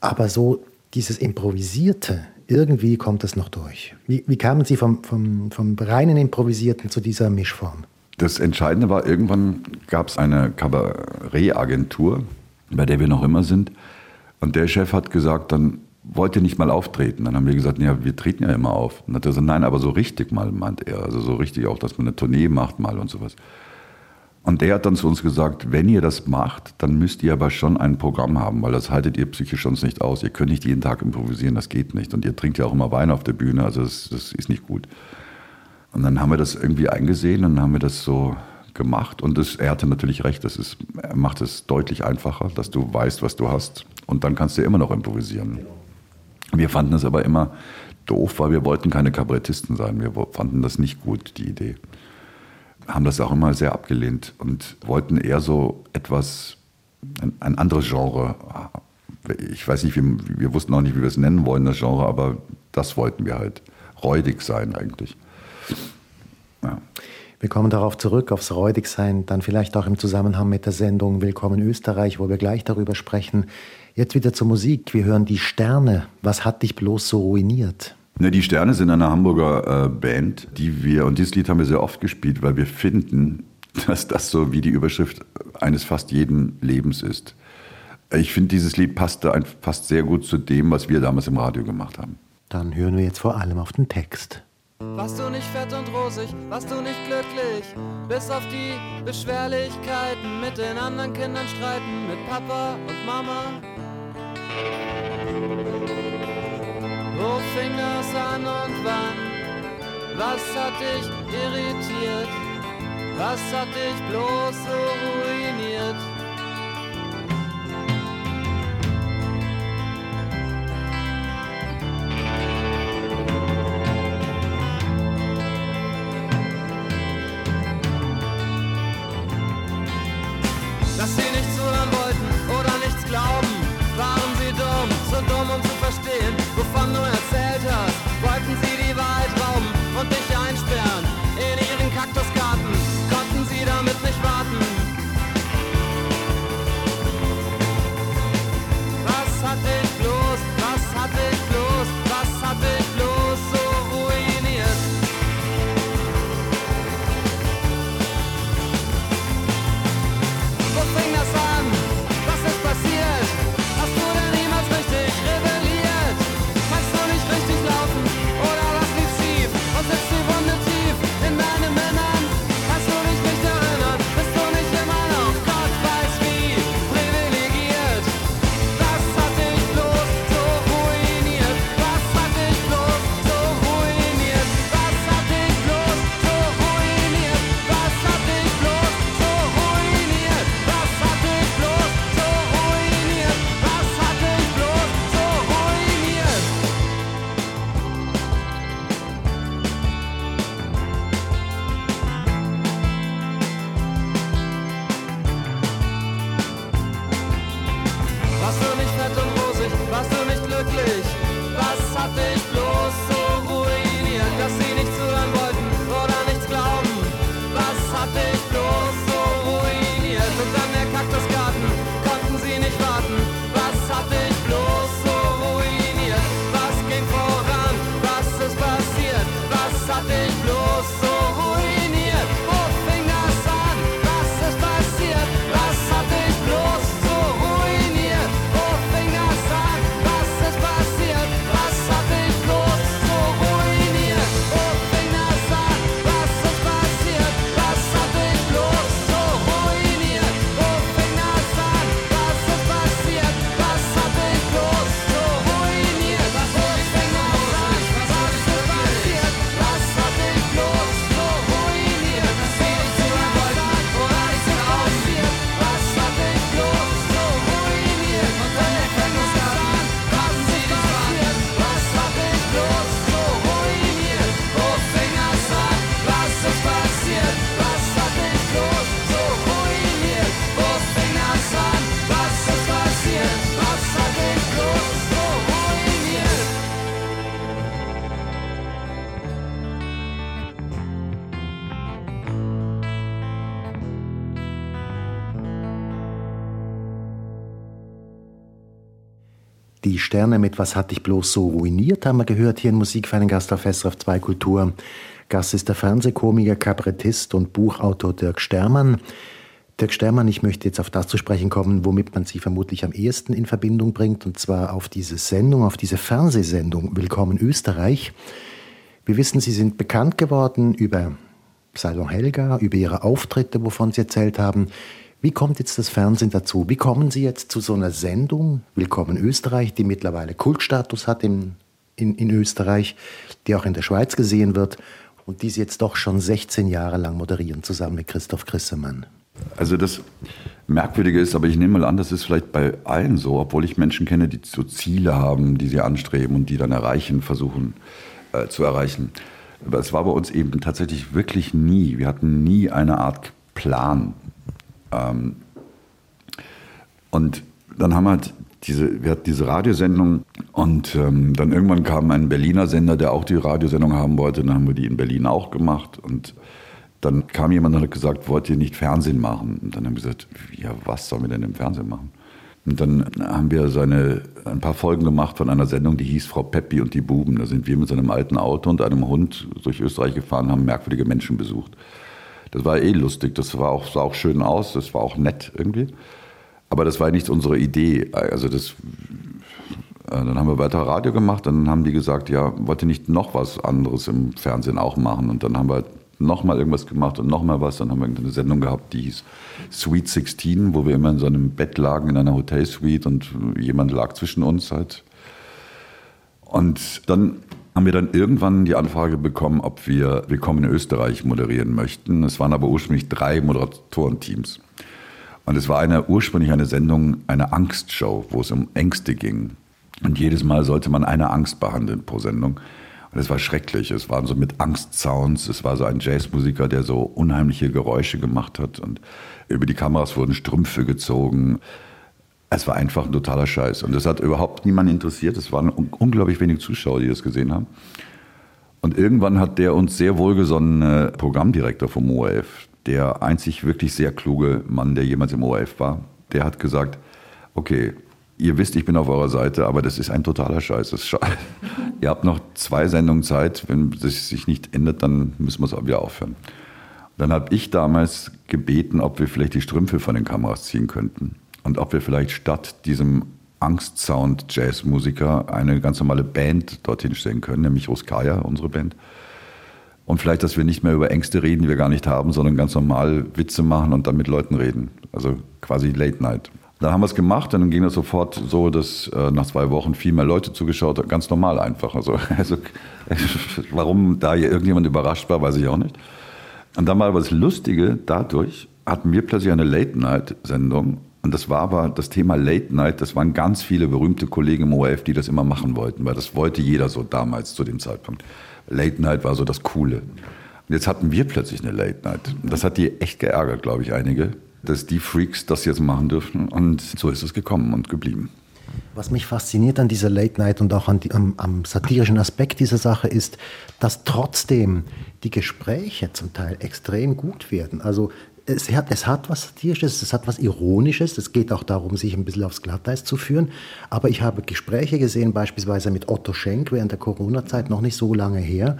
Aber so dieses Improvisierte, irgendwie kommt das noch durch. Wie, wie kamen Sie vom, vom, vom reinen Improvisierten zu dieser Mischform? Das Entscheidende war, irgendwann gab es eine Kabarettagentur, bei der wir noch immer sind. Und der Chef hat gesagt, dann wollt ihr nicht mal auftreten? Dann haben wir gesagt, ja, wir treten ja immer auf. Und dann hat er gesagt, nein, aber so richtig mal, meint er. Also so richtig auch, dass man eine Tournee macht mal und sowas. Und der hat dann zu uns gesagt, wenn ihr das macht, dann müsst ihr aber schon ein Programm haben, weil das haltet ihr psychisch sonst nicht aus. Ihr könnt nicht jeden Tag improvisieren, das geht nicht. Und ihr trinkt ja auch immer Wein auf der Bühne, also das, das ist nicht gut. Und dann haben wir das irgendwie eingesehen und haben wir das so gemacht. Und das, er hatte natürlich recht, das ist, macht es deutlich einfacher, dass du weißt, was du hast. Und dann kannst du immer noch improvisieren. Wir fanden das aber immer doof, weil wir wollten keine Kabarettisten sein. Wir fanden das nicht gut, die Idee haben das auch immer sehr abgelehnt und wollten eher so etwas, ein, ein anderes Genre. Ich weiß nicht, wie, wir wussten auch nicht, wie wir es nennen wollen, das Genre, aber das wollten wir halt. Räudig sein eigentlich. Ja. Wir kommen darauf zurück, aufs Räudigsein, dann vielleicht auch im Zusammenhang mit der Sendung Willkommen Österreich, wo wir gleich darüber sprechen. Jetzt wieder zur Musik. Wir hören die Sterne. Was hat dich bloß so ruiniert? Ne, die Sterne sind eine Hamburger äh, Band, die wir, und dieses Lied haben wir sehr oft gespielt, weil wir finden, dass das so wie die Überschrift eines fast jeden Lebens ist. Ich finde, dieses Lied passte ein, fast sehr gut zu dem, was wir damals im Radio gemacht haben. Dann hören wir jetzt vor allem auf den Text. Warst du nicht fett und rosig, warst du nicht glücklich, bis auf die Beschwerlichkeiten mit den anderen Kindern streiten, mit Papa und Mama. Wo fing das an und wann? Was hat dich irritiert? Was hat dich bloß so ruiniert? Die Sterne mit Was hat dich bloß so ruiniert, haben wir gehört hier in Musik für einen Gast auf SRF 2 Kultur. Gast ist der Fernsehkomiker, Kabarettist und Buchautor Dirk Stermann. Dirk Stermann, ich möchte jetzt auf das zu sprechen kommen, womit man Sie vermutlich am ehesten in Verbindung bringt, und zwar auf diese Sendung, auf diese Fernsehsendung Willkommen Österreich. Wir wissen, Sie sind bekannt geworden über Salon Helga, über Ihre Auftritte, wovon Sie erzählt haben. Wie kommt jetzt das Fernsehen dazu? Wie kommen Sie jetzt zu so einer Sendung, Willkommen Österreich, die mittlerweile Kultstatus hat in, in, in Österreich, die auch in der Schweiz gesehen wird und die Sie jetzt doch schon 16 Jahre lang moderieren, zusammen mit Christoph Grissemann? Also das Merkwürdige ist, aber ich nehme mal an, das ist vielleicht bei allen so, obwohl ich Menschen kenne, die so Ziele haben, die sie anstreben und die dann erreichen, versuchen äh, zu erreichen. Aber es war bei uns eben tatsächlich wirklich nie. Wir hatten nie eine Art Plan. Ähm, und dann haben wir halt diese, wir hatten diese Radiosendung und ähm, dann irgendwann kam ein Berliner Sender, der auch die Radiosendung haben wollte. Dann haben wir die in Berlin auch gemacht und dann kam jemand und hat gesagt, wollt ihr nicht Fernsehen machen? Und dann haben wir gesagt, ja, was sollen wir denn im Fernsehen machen? Und dann haben wir seine, ein paar Folgen gemacht von einer Sendung, die hieß Frau Peppi und die Buben. Da sind wir mit so einem alten Auto und einem Hund durch Österreich gefahren, haben merkwürdige Menschen besucht. Das war eh lustig, das war auch, sah auch schön aus, das war auch nett irgendwie. Aber das war nicht unsere Idee. Also das, äh, dann haben wir weiter Radio gemacht, dann haben die gesagt, ja, wollt ihr nicht noch was anderes im Fernsehen auch machen? Und dann haben wir nochmal irgendwas gemacht und nochmal was. Dann haben wir eine Sendung gehabt, die hieß Sweet 16, wo wir immer in so einem Bett lagen in einer Hotelsuite und jemand lag zwischen uns halt. Und dann haben wir dann irgendwann die Anfrage bekommen, ob wir Willkommen in Österreich moderieren möchten. Es waren aber ursprünglich drei Moderatorenteams. Und es war eine, ursprünglich eine Sendung, eine Angstshow, wo es um Ängste ging. Und jedes Mal sollte man eine Angst behandeln pro Sendung. Und es war schrecklich. Es waren so mit Angstsounds. Es war so ein Jazzmusiker, der so unheimliche Geräusche gemacht hat. Und über die Kameras wurden Strümpfe gezogen. Es war einfach ein totaler Scheiß. Und das hat überhaupt niemanden interessiert. Es waren unglaublich wenige Zuschauer, die das gesehen haben. Und irgendwann hat der uns sehr wohlgesonnene Programmdirektor vom ORF, der einzig wirklich sehr kluge Mann, der jemals im ORF war, der hat gesagt, okay, ihr wisst, ich bin auf eurer Seite, aber das ist ein totaler Scheiß. Sche ihr habt noch zwei Sendungen Zeit. Wenn es sich nicht ändert, dann müssen wir es auch wieder aufhören. Dann habe ich damals gebeten, ob wir vielleicht die Strümpfe von den Kameras ziehen könnten. Und ob wir vielleicht statt diesem Angst-Sound-Jazz-Musiker eine ganz normale Band dorthin stellen können, nämlich Ruskaya, unsere Band. Und vielleicht, dass wir nicht mehr über Ängste reden, die wir gar nicht haben, sondern ganz normal Witze machen und dann mit Leuten reden. Also quasi Late Night. Dann haben wir es gemacht und dann ging es sofort so, dass äh, nach zwei Wochen viel mehr Leute zugeschaut haben. Ganz normal einfach. Also, also warum da irgendjemand überrascht war, weiß ich auch nicht. Und dann war aber das Lustige, dadurch hatten wir plötzlich eine Late-Night-Sendung. Und das war aber das Thema Late Night, das waren ganz viele berühmte Kollegen im ORF, die das immer machen wollten, weil das wollte jeder so damals zu dem Zeitpunkt. Late Night war so das Coole. Und jetzt hatten wir plötzlich eine Late Night. Und das hat die echt geärgert, glaube ich, einige dass die Freaks das jetzt machen dürfen. Und so ist es gekommen und geblieben. Was mich fasziniert an dieser Late Night und auch die, am, am, satirischen Aspekt dieser Sache ist, dass trotzdem die Gespräche zum Teil extrem gut werden. Also es hat, es hat was Satirisches, es hat was Ironisches. Es geht auch darum, sich ein bisschen aufs Glatteis zu führen. Aber ich habe Gespräche gesehen, beispielsweise mit Otto Schenk während der Corona-Zeit, noch nicht so lange her,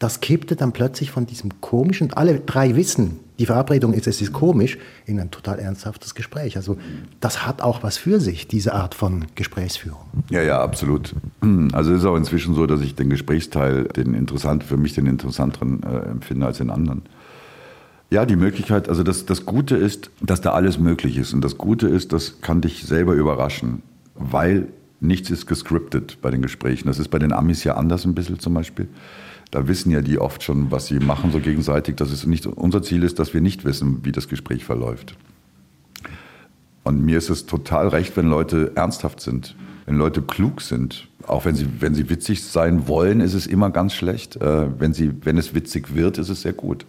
das kippte dann plötzlich von diesem komischen, alle drei wissen, die Verabredung ist, es ist komisch, in ein total ernsthaftes Gespräch. Also das hat auch was für sich, diese Art von Gesprächsführung. Ja, ja, absolut. Also es ist auch inzwischen so, dass ich den Gesprächsteil, den interessant, für mich den interessanteren äh, empfinde als den anderen. Ja, die Möglichkeit, also das, das Gute ist, dass da alles möglich ist. Und das Gute ist, das kann dich selber überraschen, weil nichts ist gescriptet bei den Gesprächen. Das ist bei den Amis ja anders ein bisschen zum Beispiel da wissen ja die oft schon, was sie machen, so gegenseitig. Dass es nicht unser Ziel ist, dass wir nicht wissen, wie das Gespräch verläuft. Und mir ist es total recht, wenn Leute ernsthaft sind, wenn Leute klug sind. Auch wenn sie, wenn sie witzig sein wollen, ist es immer ganz schlecht. Äh, wenn, sie, wenn es witzig wird, ist es sehr gut.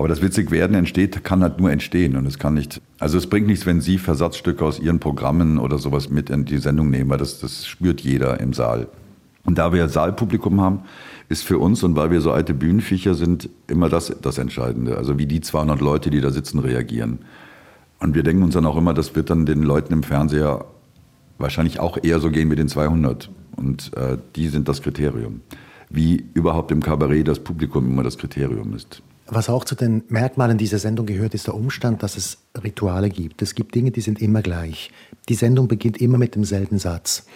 Aber das witzig werden entsteht, kann halt nur entstehen und es kann nicht. Also es bringt nichts, wenn Sie Versatzstücke aus Ihren Programmen oder sowas mit in die Sendung nehmen, weil das, das spürt jeder im Saal. Und da wir Saalpublikum haben, ist für uns und weil wir so alte Bühnenviecher sind, immer das das Entscheidende. Also wie die 200 Leute, die da sitzen, reagieren. Und wir denken uns dann auch immer, das wird dann den Leuten im Fernseher wahrscheinlich auch eher so gehen mit den 200. Und äh, die sind das Kriterium. Wie überhaupt im Kabarett das Publikum immer das Kriterium ist. Was auch zu den Merkmalen dieser Sendung gehört, ist der Umstand, dass es Rituale gibt. Es gibt Dinge, die sind immer gleich. Die Sendung beginnt immer mit demselben Satz.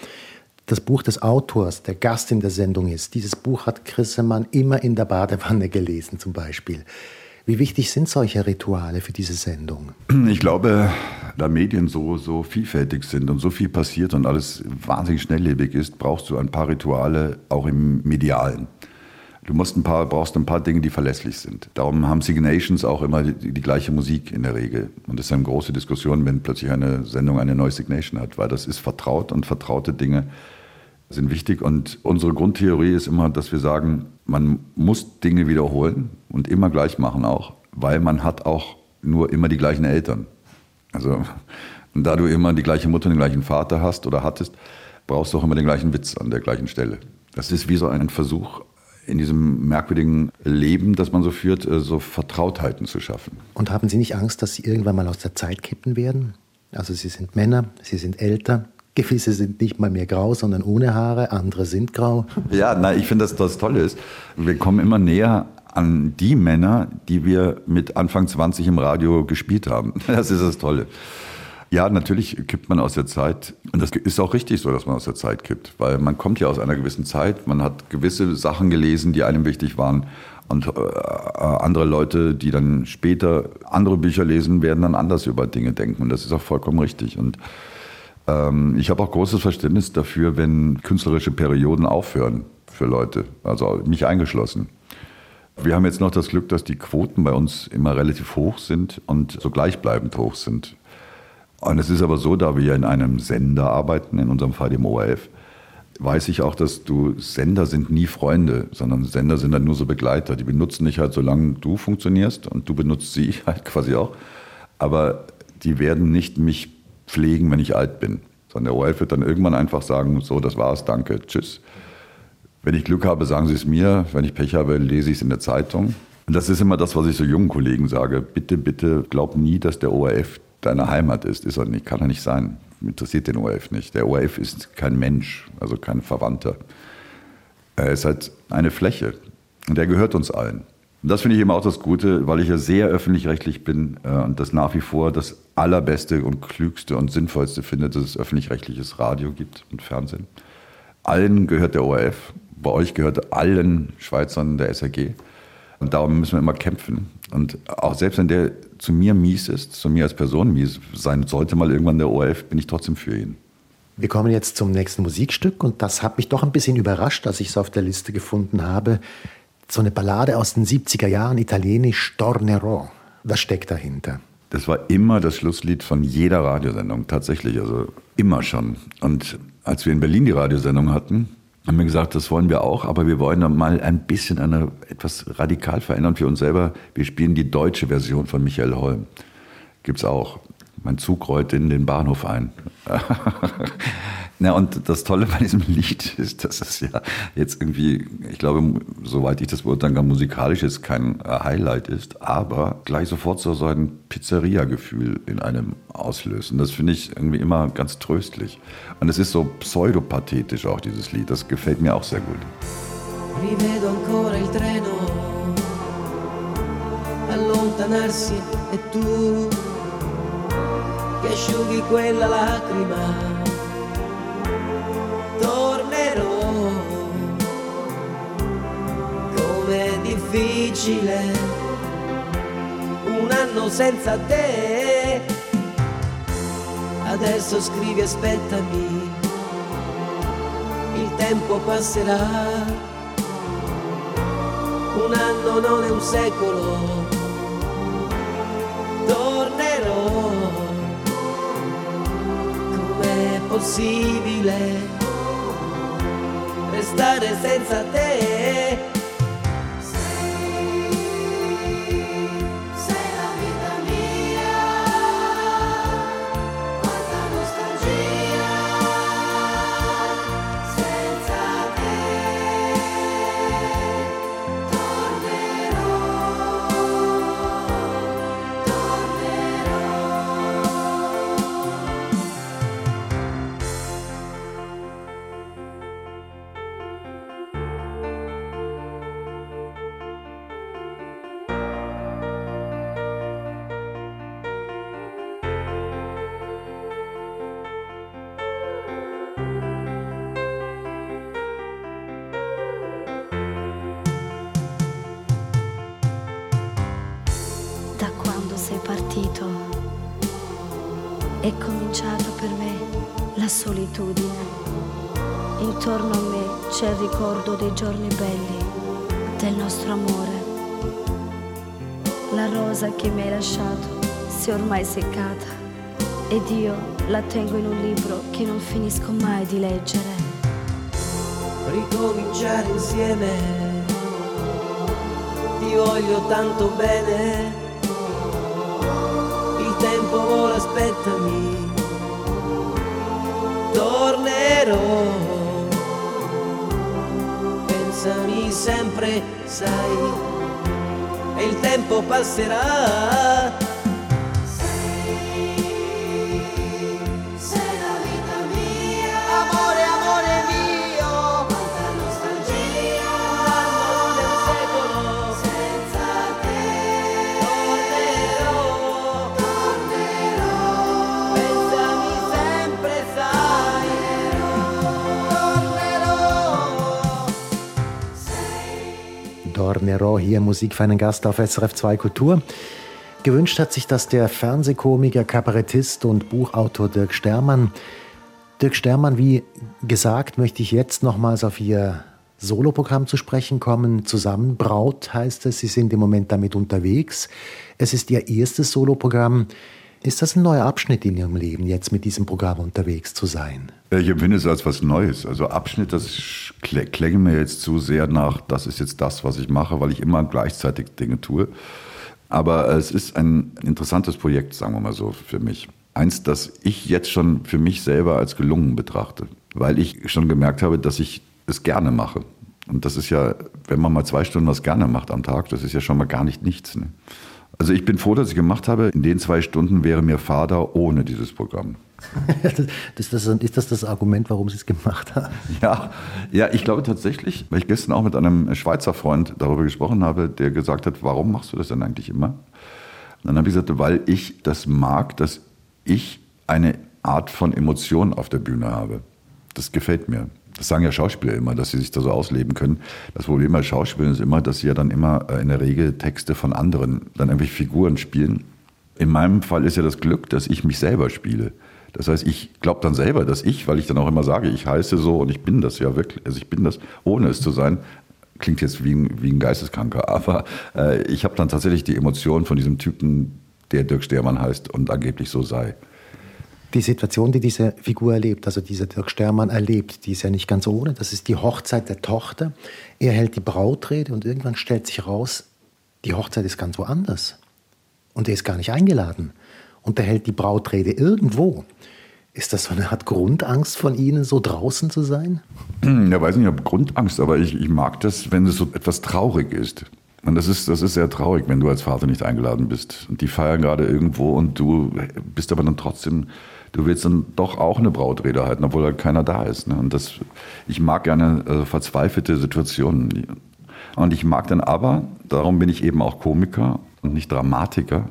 Das Buch des Autors, der Gast in der Sendung ist, dieses Buch hat Grissemann immer in der Badewanne gelesen zum Beispiel. Wie wichtig sind solche Rituale für diese Sendung? Ich glaube, da Medien so, so vielfältig sind und so viel passiert und alles wahnsinnig schnelllebig ist, brauchst du ein paar Rituale auch im Medialen. Du musst ein paar, brauchst ein paar Dinge, die verlässlich sind. Darum haben Signations auch immer die, die, gleiche Musik in der Regel. Und das ist eine große Diskussion, wenn plötzlich eine Sendung eine neue Signation hat, weil das ist vertraut und vertraute Dinge sind wichtig. Und unsere Grundtheorie ist immer, dass wir sagen, man muss Dinge wiederholen und immer gleich machen auch, weil man hat auch nur immer die gleichen Eltern. Also, und da du immer die gleiche Mutter und den gleichen Vater hast oder hattest, brauchst du auch immer den gleichen Witz an der gleichen Stelle. Das ist wie so ein Versuch, in diesem merkwürdigen Leben, das man so führt, äh, so Vertrautheiten zu schaffen. Und haben Sie nicht Angst, dass Sie irgendwann mal aus der Zeit kippen werden? Also Sie sind Männer, Sie sind älter, Gewisse sind nicht mal mehr grau, sondern ohne Haare, andere sind grau. Ja, na, ich finde, dass das Tolle ist. Wir kommen immer näher an die Männer, die wir mit Anfang 20 im Radio gespielt haben. Das ist das Tolle. Ja, natürlich kippt man aus der Zeit. Und das ist auch richtig so, dass man aus der Zeit kippt. Weil man kommt ja aus einer gewissen Zeit. Man hat gewisse Sachen gelesen, die einem wichtig waren. Und äh, andere Leute, die dann später andere Bücher lesen, werden dann anders über Dinge denken. Und das ist auch vollkommen richtig. Und ähm, ich habe auch großes Verständnis dafür, wenn künstlerische Perioden aufhören für Leute. Also mich eingeschlossen. Wir haben jetzt noch das Glück, dass die Quoten bei uns immer relativ hoch sind und so gleichbleibend hoch sind. Und es ist aber so, da wir in einem Sender arbeiten, in unserem Fall dem ORF, weiß ich auch, dass du Sender sind nie Freunde, sondern Sender sind dann nur so Begleiter. Die benutzen dich halt, solange du funktionierst und du benutzt sie halt quasi auch. Aber die werden nicht mich pflegen, wenn ich alt bin. Sondern der ORF wird dann irgendwann einfach sagen, so, das war's, danke, tschüss. Wenn ich Glück habe, sagen sie es mir. Wenn ich Pech habe, lese ich es in der Zeitung. Und das ist immer das, was ich so jungen Kollegen sage. Bitte, bitte glaub nie, dass der ORF deine Heimat ist. Ist er nicht, kann er nicht sein. Interessiert den ORF nicht. Der ORF ist kein Mensch, also kein Verwandter. Er ist halt eine Fläche und der gehört uns allen. Und das finde ich eben auch das Gute, weil ich ja sehr öffentlich-rechtlich bin äh, und das nach wie vor das allerbeste und klügste und sinnvollste finde, dass es öffentlich-rechtliches Radio gibt und Fernsehen. Allen gehört der ORF. Bei euch gehört allen Schweizern der SRG. Und darum müssen wir immer kämpfen. Und auch selbst wenn der zu mir mies ist, zu mir als Person mies sein sollte, mal irgendwann der ORF, bin ich trotzdem für ihn. Wir kommen jetzt zum nächsten Musikstück und das hat mich doch ein bisschen überrascht, als ich es auf der Liste gefunden habe. So eine Ballade aus den 70er Jahren, italienisch Tornerò. Was steckt dahinter? Das war immer das Schlusslied von jeder Radiosendung, tatsächlich, also immer schon. Und als wir in Berlin die Radiosendung hatten, haben wir gesagt, das wollen wir auch, aber wir wollen dann mal ein bisschen eine, etwas radikal verändern für uns selber. Wir spielen die deutsche Version von Michael Holm. Gibt's auch. Mein Zug rollt in den Bahnhof ein. Na, und das Tolle bei diesem Lied ist, dass es ja jetzt irgendwie, ich glaube, soweit ich das beurteilen kann, musikalisch jetzt kein äh, Highlight ist, aber gleich sofort so, ein Pizzeria-Gefühl in einem auslösen. Das finde ich irgendwie immer ganz tröstlich. Und es ist so pseudopathetisch auch, dieses Lied. Das gefällt mir auch sehr gut. Rivedo ancora il treno allontanarsi e tu che asciughi quella lacrima difficile, un anno senza te. Adesso scrivi aspettami, il tempo passerà. Un anno non è un secolo, tornerò. Com'è possibile restare senza te? C'è il ricordo dei giorni belli, del nostro amore. La rosa che mi hai lasciato si è ormai seccata ed io la tengo in un libro che non finisco mai di leggere. Ricominciare insieme, ti voglio tanto bene, il tempo vola, aspettami, tornerò, pensami sempre, sai, e il tempo passerà. Tornerò. Dornero, hier Musik für einen Gast auf SRF 2 Kultur. Gewünscht hat sich das der Fernsehkomiker, Kabarettist und Buchautor Dirk Stermann. Dirk Stermann, wie gesagt, möchte ich jetzt nochmals auf Ihr Soloprogramm zu sprechen kommen. Zusammen Braut heißt es, Sie sind im Moment damit unterwegs. Es ist Ihr erstes Soloprogramm. Ist das ein neuer Abschnitt in Ihrem Leben, jetzt mit diesem Programm unterwegs zu sein? Ich empfinde es als was Neues. Also Abschnitt, das klä- klänge mir jetzt zu sehr nach, das ist jetzt das, was ich mache, weil ich immer gleichzeitig Dinge tue. Aber es ist ein interessantes Projekt, sagen wir mal so, für mich. Eins, das ich jetzt schon für mich selber als gelungen betrachte, weil ich schon gemerkt habe, dass ich es gerne mache. Und das ist ja, wenn man mal zwei Stunden was gerne macht am Tag, das ist ja schon mal gar nicht nichts. Ne? Also ich bin froh, dass ich gemacht habe. In den zwei Stunden wäre mir Vater ohne dieses Programm. das, das, ist das das Argument, warum Sie es gemacht haben? Ja, ja, ich glaube tatsächlich, weil ich gestern auch mit einem Schweizer Freund darüber gesprochen habe, der gesagt hat, warum machst du das denn eigentlich immer? Und dann habe ich gesagt, weil ich das mag, dass ich eine Art von Emotion auf der Bühne habe. Das gefällt mir. Das sagen ja Schauspieler immer, dass sie sich da so ausleben können. Das Problem bei Schauspielern ist immer, dass sie ja dann immer äh, in der Regel Texte von anderen, dann irgendwelche Figuren spielen. In meinem Fall ist ja das Glück, dass ich mich selber spiele. Das heißt, ich glaube dann selber, dass ich, weil ich dann auch immer sage, ich heiße so und ich bin das ja wirklich, also ich bin das, ohne es zu sein, klingt jetzt wie ein, wie ein Geisteskranker, aber äh, ich habe dann tatsächlich die Emotionen von diesem Typen, der Dirk Stermann heißt und angeblich so sei. Die Situation, die diese Figur erlebt, also dieser Dirk Stermann erlebt, die ist ja nicht ganz ohne. Das ist die Hochzeit der Tochter. Er hält die Brautrede und irgendwann stellt sich raus, die Hochzeit ist ganz woanders. Und er ist gar nicht eingeladen. Und er hält die Brautrede irgendwo. Ist das so eine Art Grundangst von Ihnen, so draußen zu sein? Ja, weiß nicht, ich habe Grundangst, aber ich, ich mag das, wenn es so etwas traurig ist. Und das ist, das ist sehr traurig, wenn du als Vater nicht eingeladen bist. Und die feiern gerade irgendwo und du bist aber dann trotzdem, du willst dann doch auch eine Brautrede halten, obwohl halt keiner da ist. Ne? Und das, ich mag gerne äh, verzweifelte Situationen. Und ich mag dann aber, darum bin ich eben auch Komiker und nicht Dramatiker,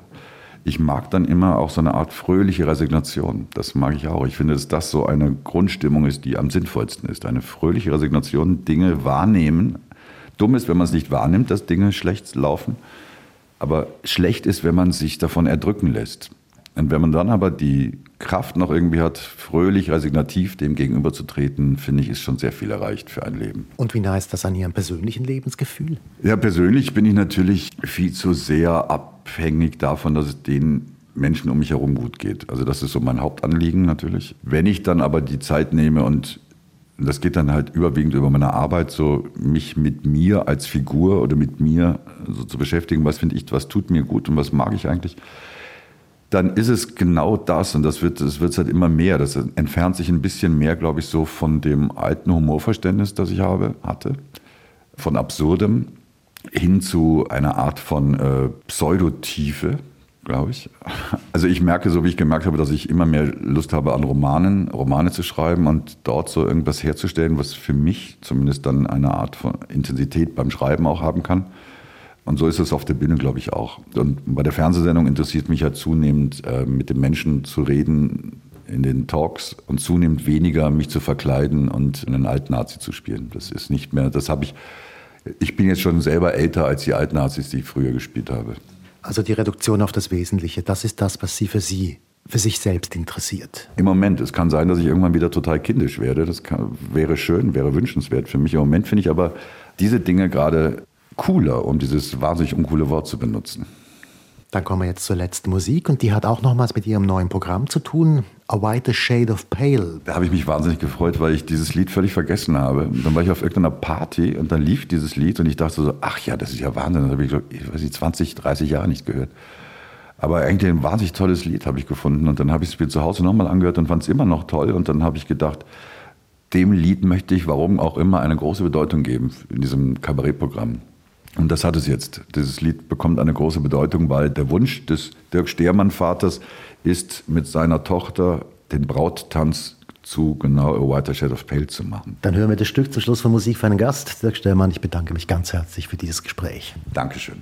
ich mag dann immer auch so eine Art fröhliche Resignation. Das mag ich auch. Ich finde, dass das so eine Grundstimmung ist, die am sinnvollsten ist. Eine fröhliche Resignation, Dinge wahrnehmen. Dumm ist, wenn man es nicht wahrnimmt, dass Dinge schlecht laufen. Aber schlecht ist, wenn man sich davon erdrücken lässt. Und wenn man dann aber die Kraft noch irgendwie hat, fröhlich, resignativ dem gegenüberzutreten, finde ich, ist schon sehr viel erreicht für ein Leben. Und wie nah ist das an Ihrem persönlichen Lebensgefühl? Ja, persönlich bin ich natürlich viel zu sehr abhängig davon, dass es den Menschen um mich herum gut geht. Also das ist so mein Hauptanliegen natürlich. Wenn ich dann aber die Zeit nehme und das geht dann halt überwiegend über meine Arbeit, so mich mit mir als Figur oder mit mir so zu beschäftigen, was finde ich, was tut mir gut und was mag ich eigentlich, dann ist es genau das und das wird es wird halt immer mehr. Das entfernt sich ein bisschen mehr, glaube ich, so von dem alten Humorverständnis, das ich habe, hatte, von Absurdem hin zu einer Art von äh, Pseudotiefe, glaube ich. Also ich merke, so wie ich gemerkt habe, dass ich immer mehr Lust habe an Romanen, Romane zu schreiben und dort so irgendwas herzustellen, was für mich zumindest dann eine Art von Intensität beim Schreiben auch haben kann. Und so ist es auf der Bühne, glaube ich, auch. Und bei der Fernsehsendung interessiert mich ja zunehmend, äh, mit den Menschen zu reden in den Talks und zunehmend weniger mich zu verkleiden und einen Altnazi zu spielen. Das ist nicht mehr, das habe ich, ich bin jetzt schon selber älter als die Altnazis, die ich früher gespielt habe. Also die Reduktion auf das Wesentliche, das ist das, was Sie für Sie, für sich selbst interessiert. Im Moment. Es kann sein, dass ich irgendwann wieder total kindisch werde. Das kann, wäre schön, wäre wünschenswert für mich. Im Moment finde ich aber diese Dinge gerade cooler, um dieses wahnsinnig uncoole Wort zu benutzen. Dann kommen wir jetzt zur letzten Musik und die hat auch nochmals mit Ihrem neuen Programm zu tun. A White Shade of Pale. Da habe ich mich wahnsinnig gefreut, weil ich dieses Lied völlig vergessen habe. Dann war ich auf irgendeiner Party und dann lief dieses Lied und ich dachte so, ach ja, das ist ja Wahnsinn. Das habe ich, ich weiß nicht, 20, 30 Jahre nicht gehört. Aber eigentlich ein wahnsinnig tolles Lied habe ich gefunden. Und dann habe ich es mir zu Hause nochmal angehört und fand es immer noch toll. Und dann habe ich gedacht, dem Lied möchte ich, warum auch immer, eine große Bedeutung geben in diesem Kabarettprogramm. Und das hat es jetzt. Dieses Lied bekommt eine große Bedeutung, weil der Wunsch des Dirk Stehrmann-Vaters ist, mit seiner Tochter den Brauttanz zu genau A Whiter Shade of Pale zu machen. Dann hören wir das Stück zum Schluss von Musik für einen Gast. Dirk Stermann, ich bedanke mich ganz herzlich für dieses Gespräch. Dankeschön.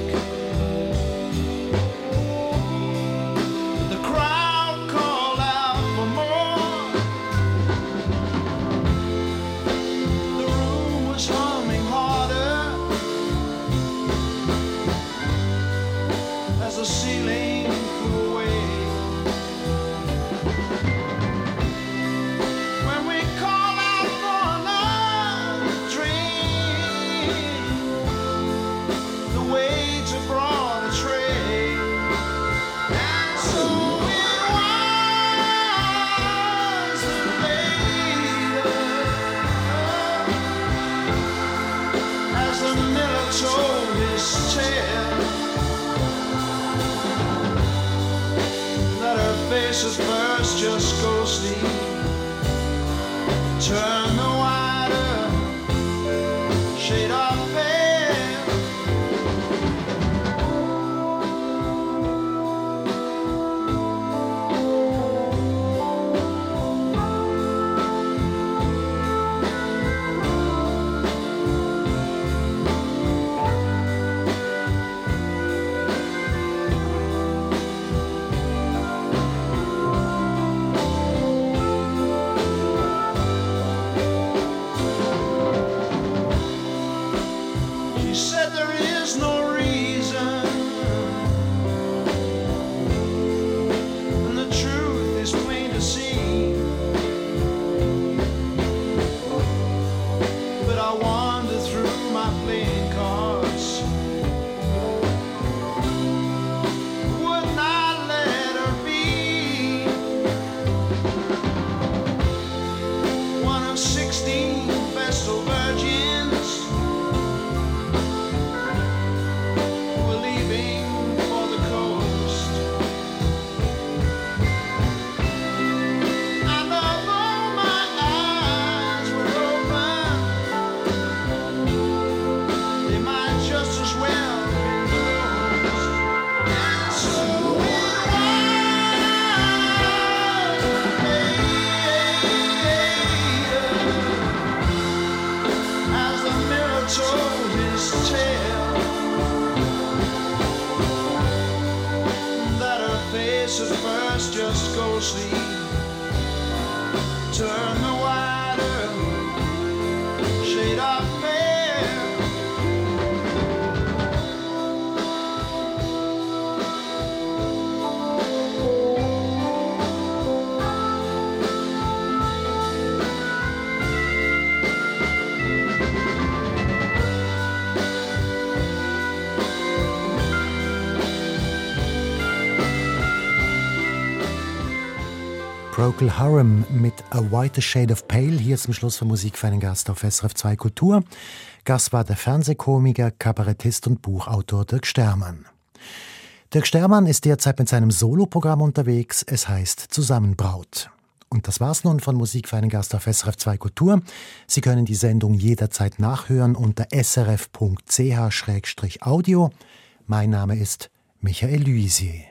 Procol Harum mit A White Shade of Pale hier zum Schluss von Musik für einen Gast auf SRF 2 Kultur. Gast war der Fernsehkomiker, Kabarettist und Buchautor Dirk Stermann. Dirk Stermann ist derzeit mit seinem Soloprogramm unterwegs. Es heißt Zusammenbraut. Und das war's nun von Musik für einen Gast auf SRF 2 Kultur. Sie können die Sendung jederzeit nachhören unter srf.ch-audio. Mein Name ist Michael Luisier.